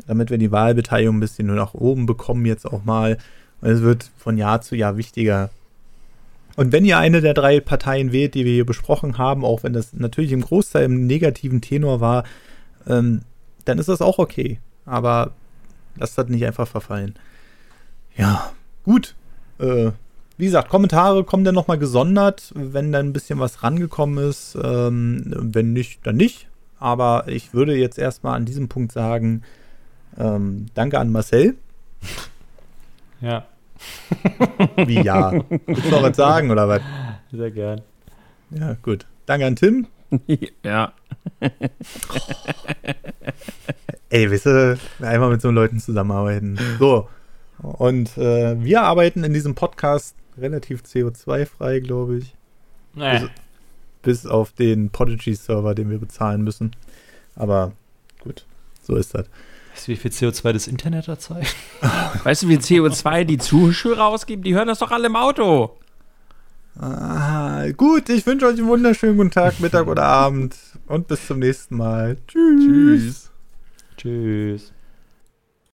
damit wir die Wahlbeteiligung ein bisschen nur nach oben bekommen jetzt auch mal. Und es wird von Jahr zu Jahr wichtiger. Und wenn ihr eine der drei Parteien wählt, die wir hier besprochen haben, auch wenn das natürlich im Großteil im negativen Tenor war, ähm, dann ist das auch okay. Aber lasst das nicht einfach verfallen. Ja, gut. Äh, wie gesagt, Kommentare kommen dann nochmal gesondert, wenn dann ein bisschen was rangekommen ist. Ähm, wenn nicht, dann nicht. Aber ich würde jetzt erstmal an diesem Punkt sagen, ähm, danke an Marcel. Ja. Wie ja? Willst du noch was sagen oder was? Sehr gern. Ja, gut. Danke an Tim. ja. Ey, wisst ihr, einmal mit so Leuten zusammenarbeiten. So. Und äh, wir arbeiten in diesem Podcast relativ CO2-frei, glaube ich. Nee. Bis, bis, auf den Podigy-Server, den wir bezahlen müssen. Aber gut, so ist das. Weißt du, wie viel CO2 das Internet erzeugt? Weißt du, wie viel CO2 die Zuschauer ausgibt? Die hören das doch alle im Auto. Ah, gut, ich wünsche euch einen wunderschönen guten Tag, Mittag oder Abend und bis zum nächsten Mal. Tschüss. Tschüss. Tschüss.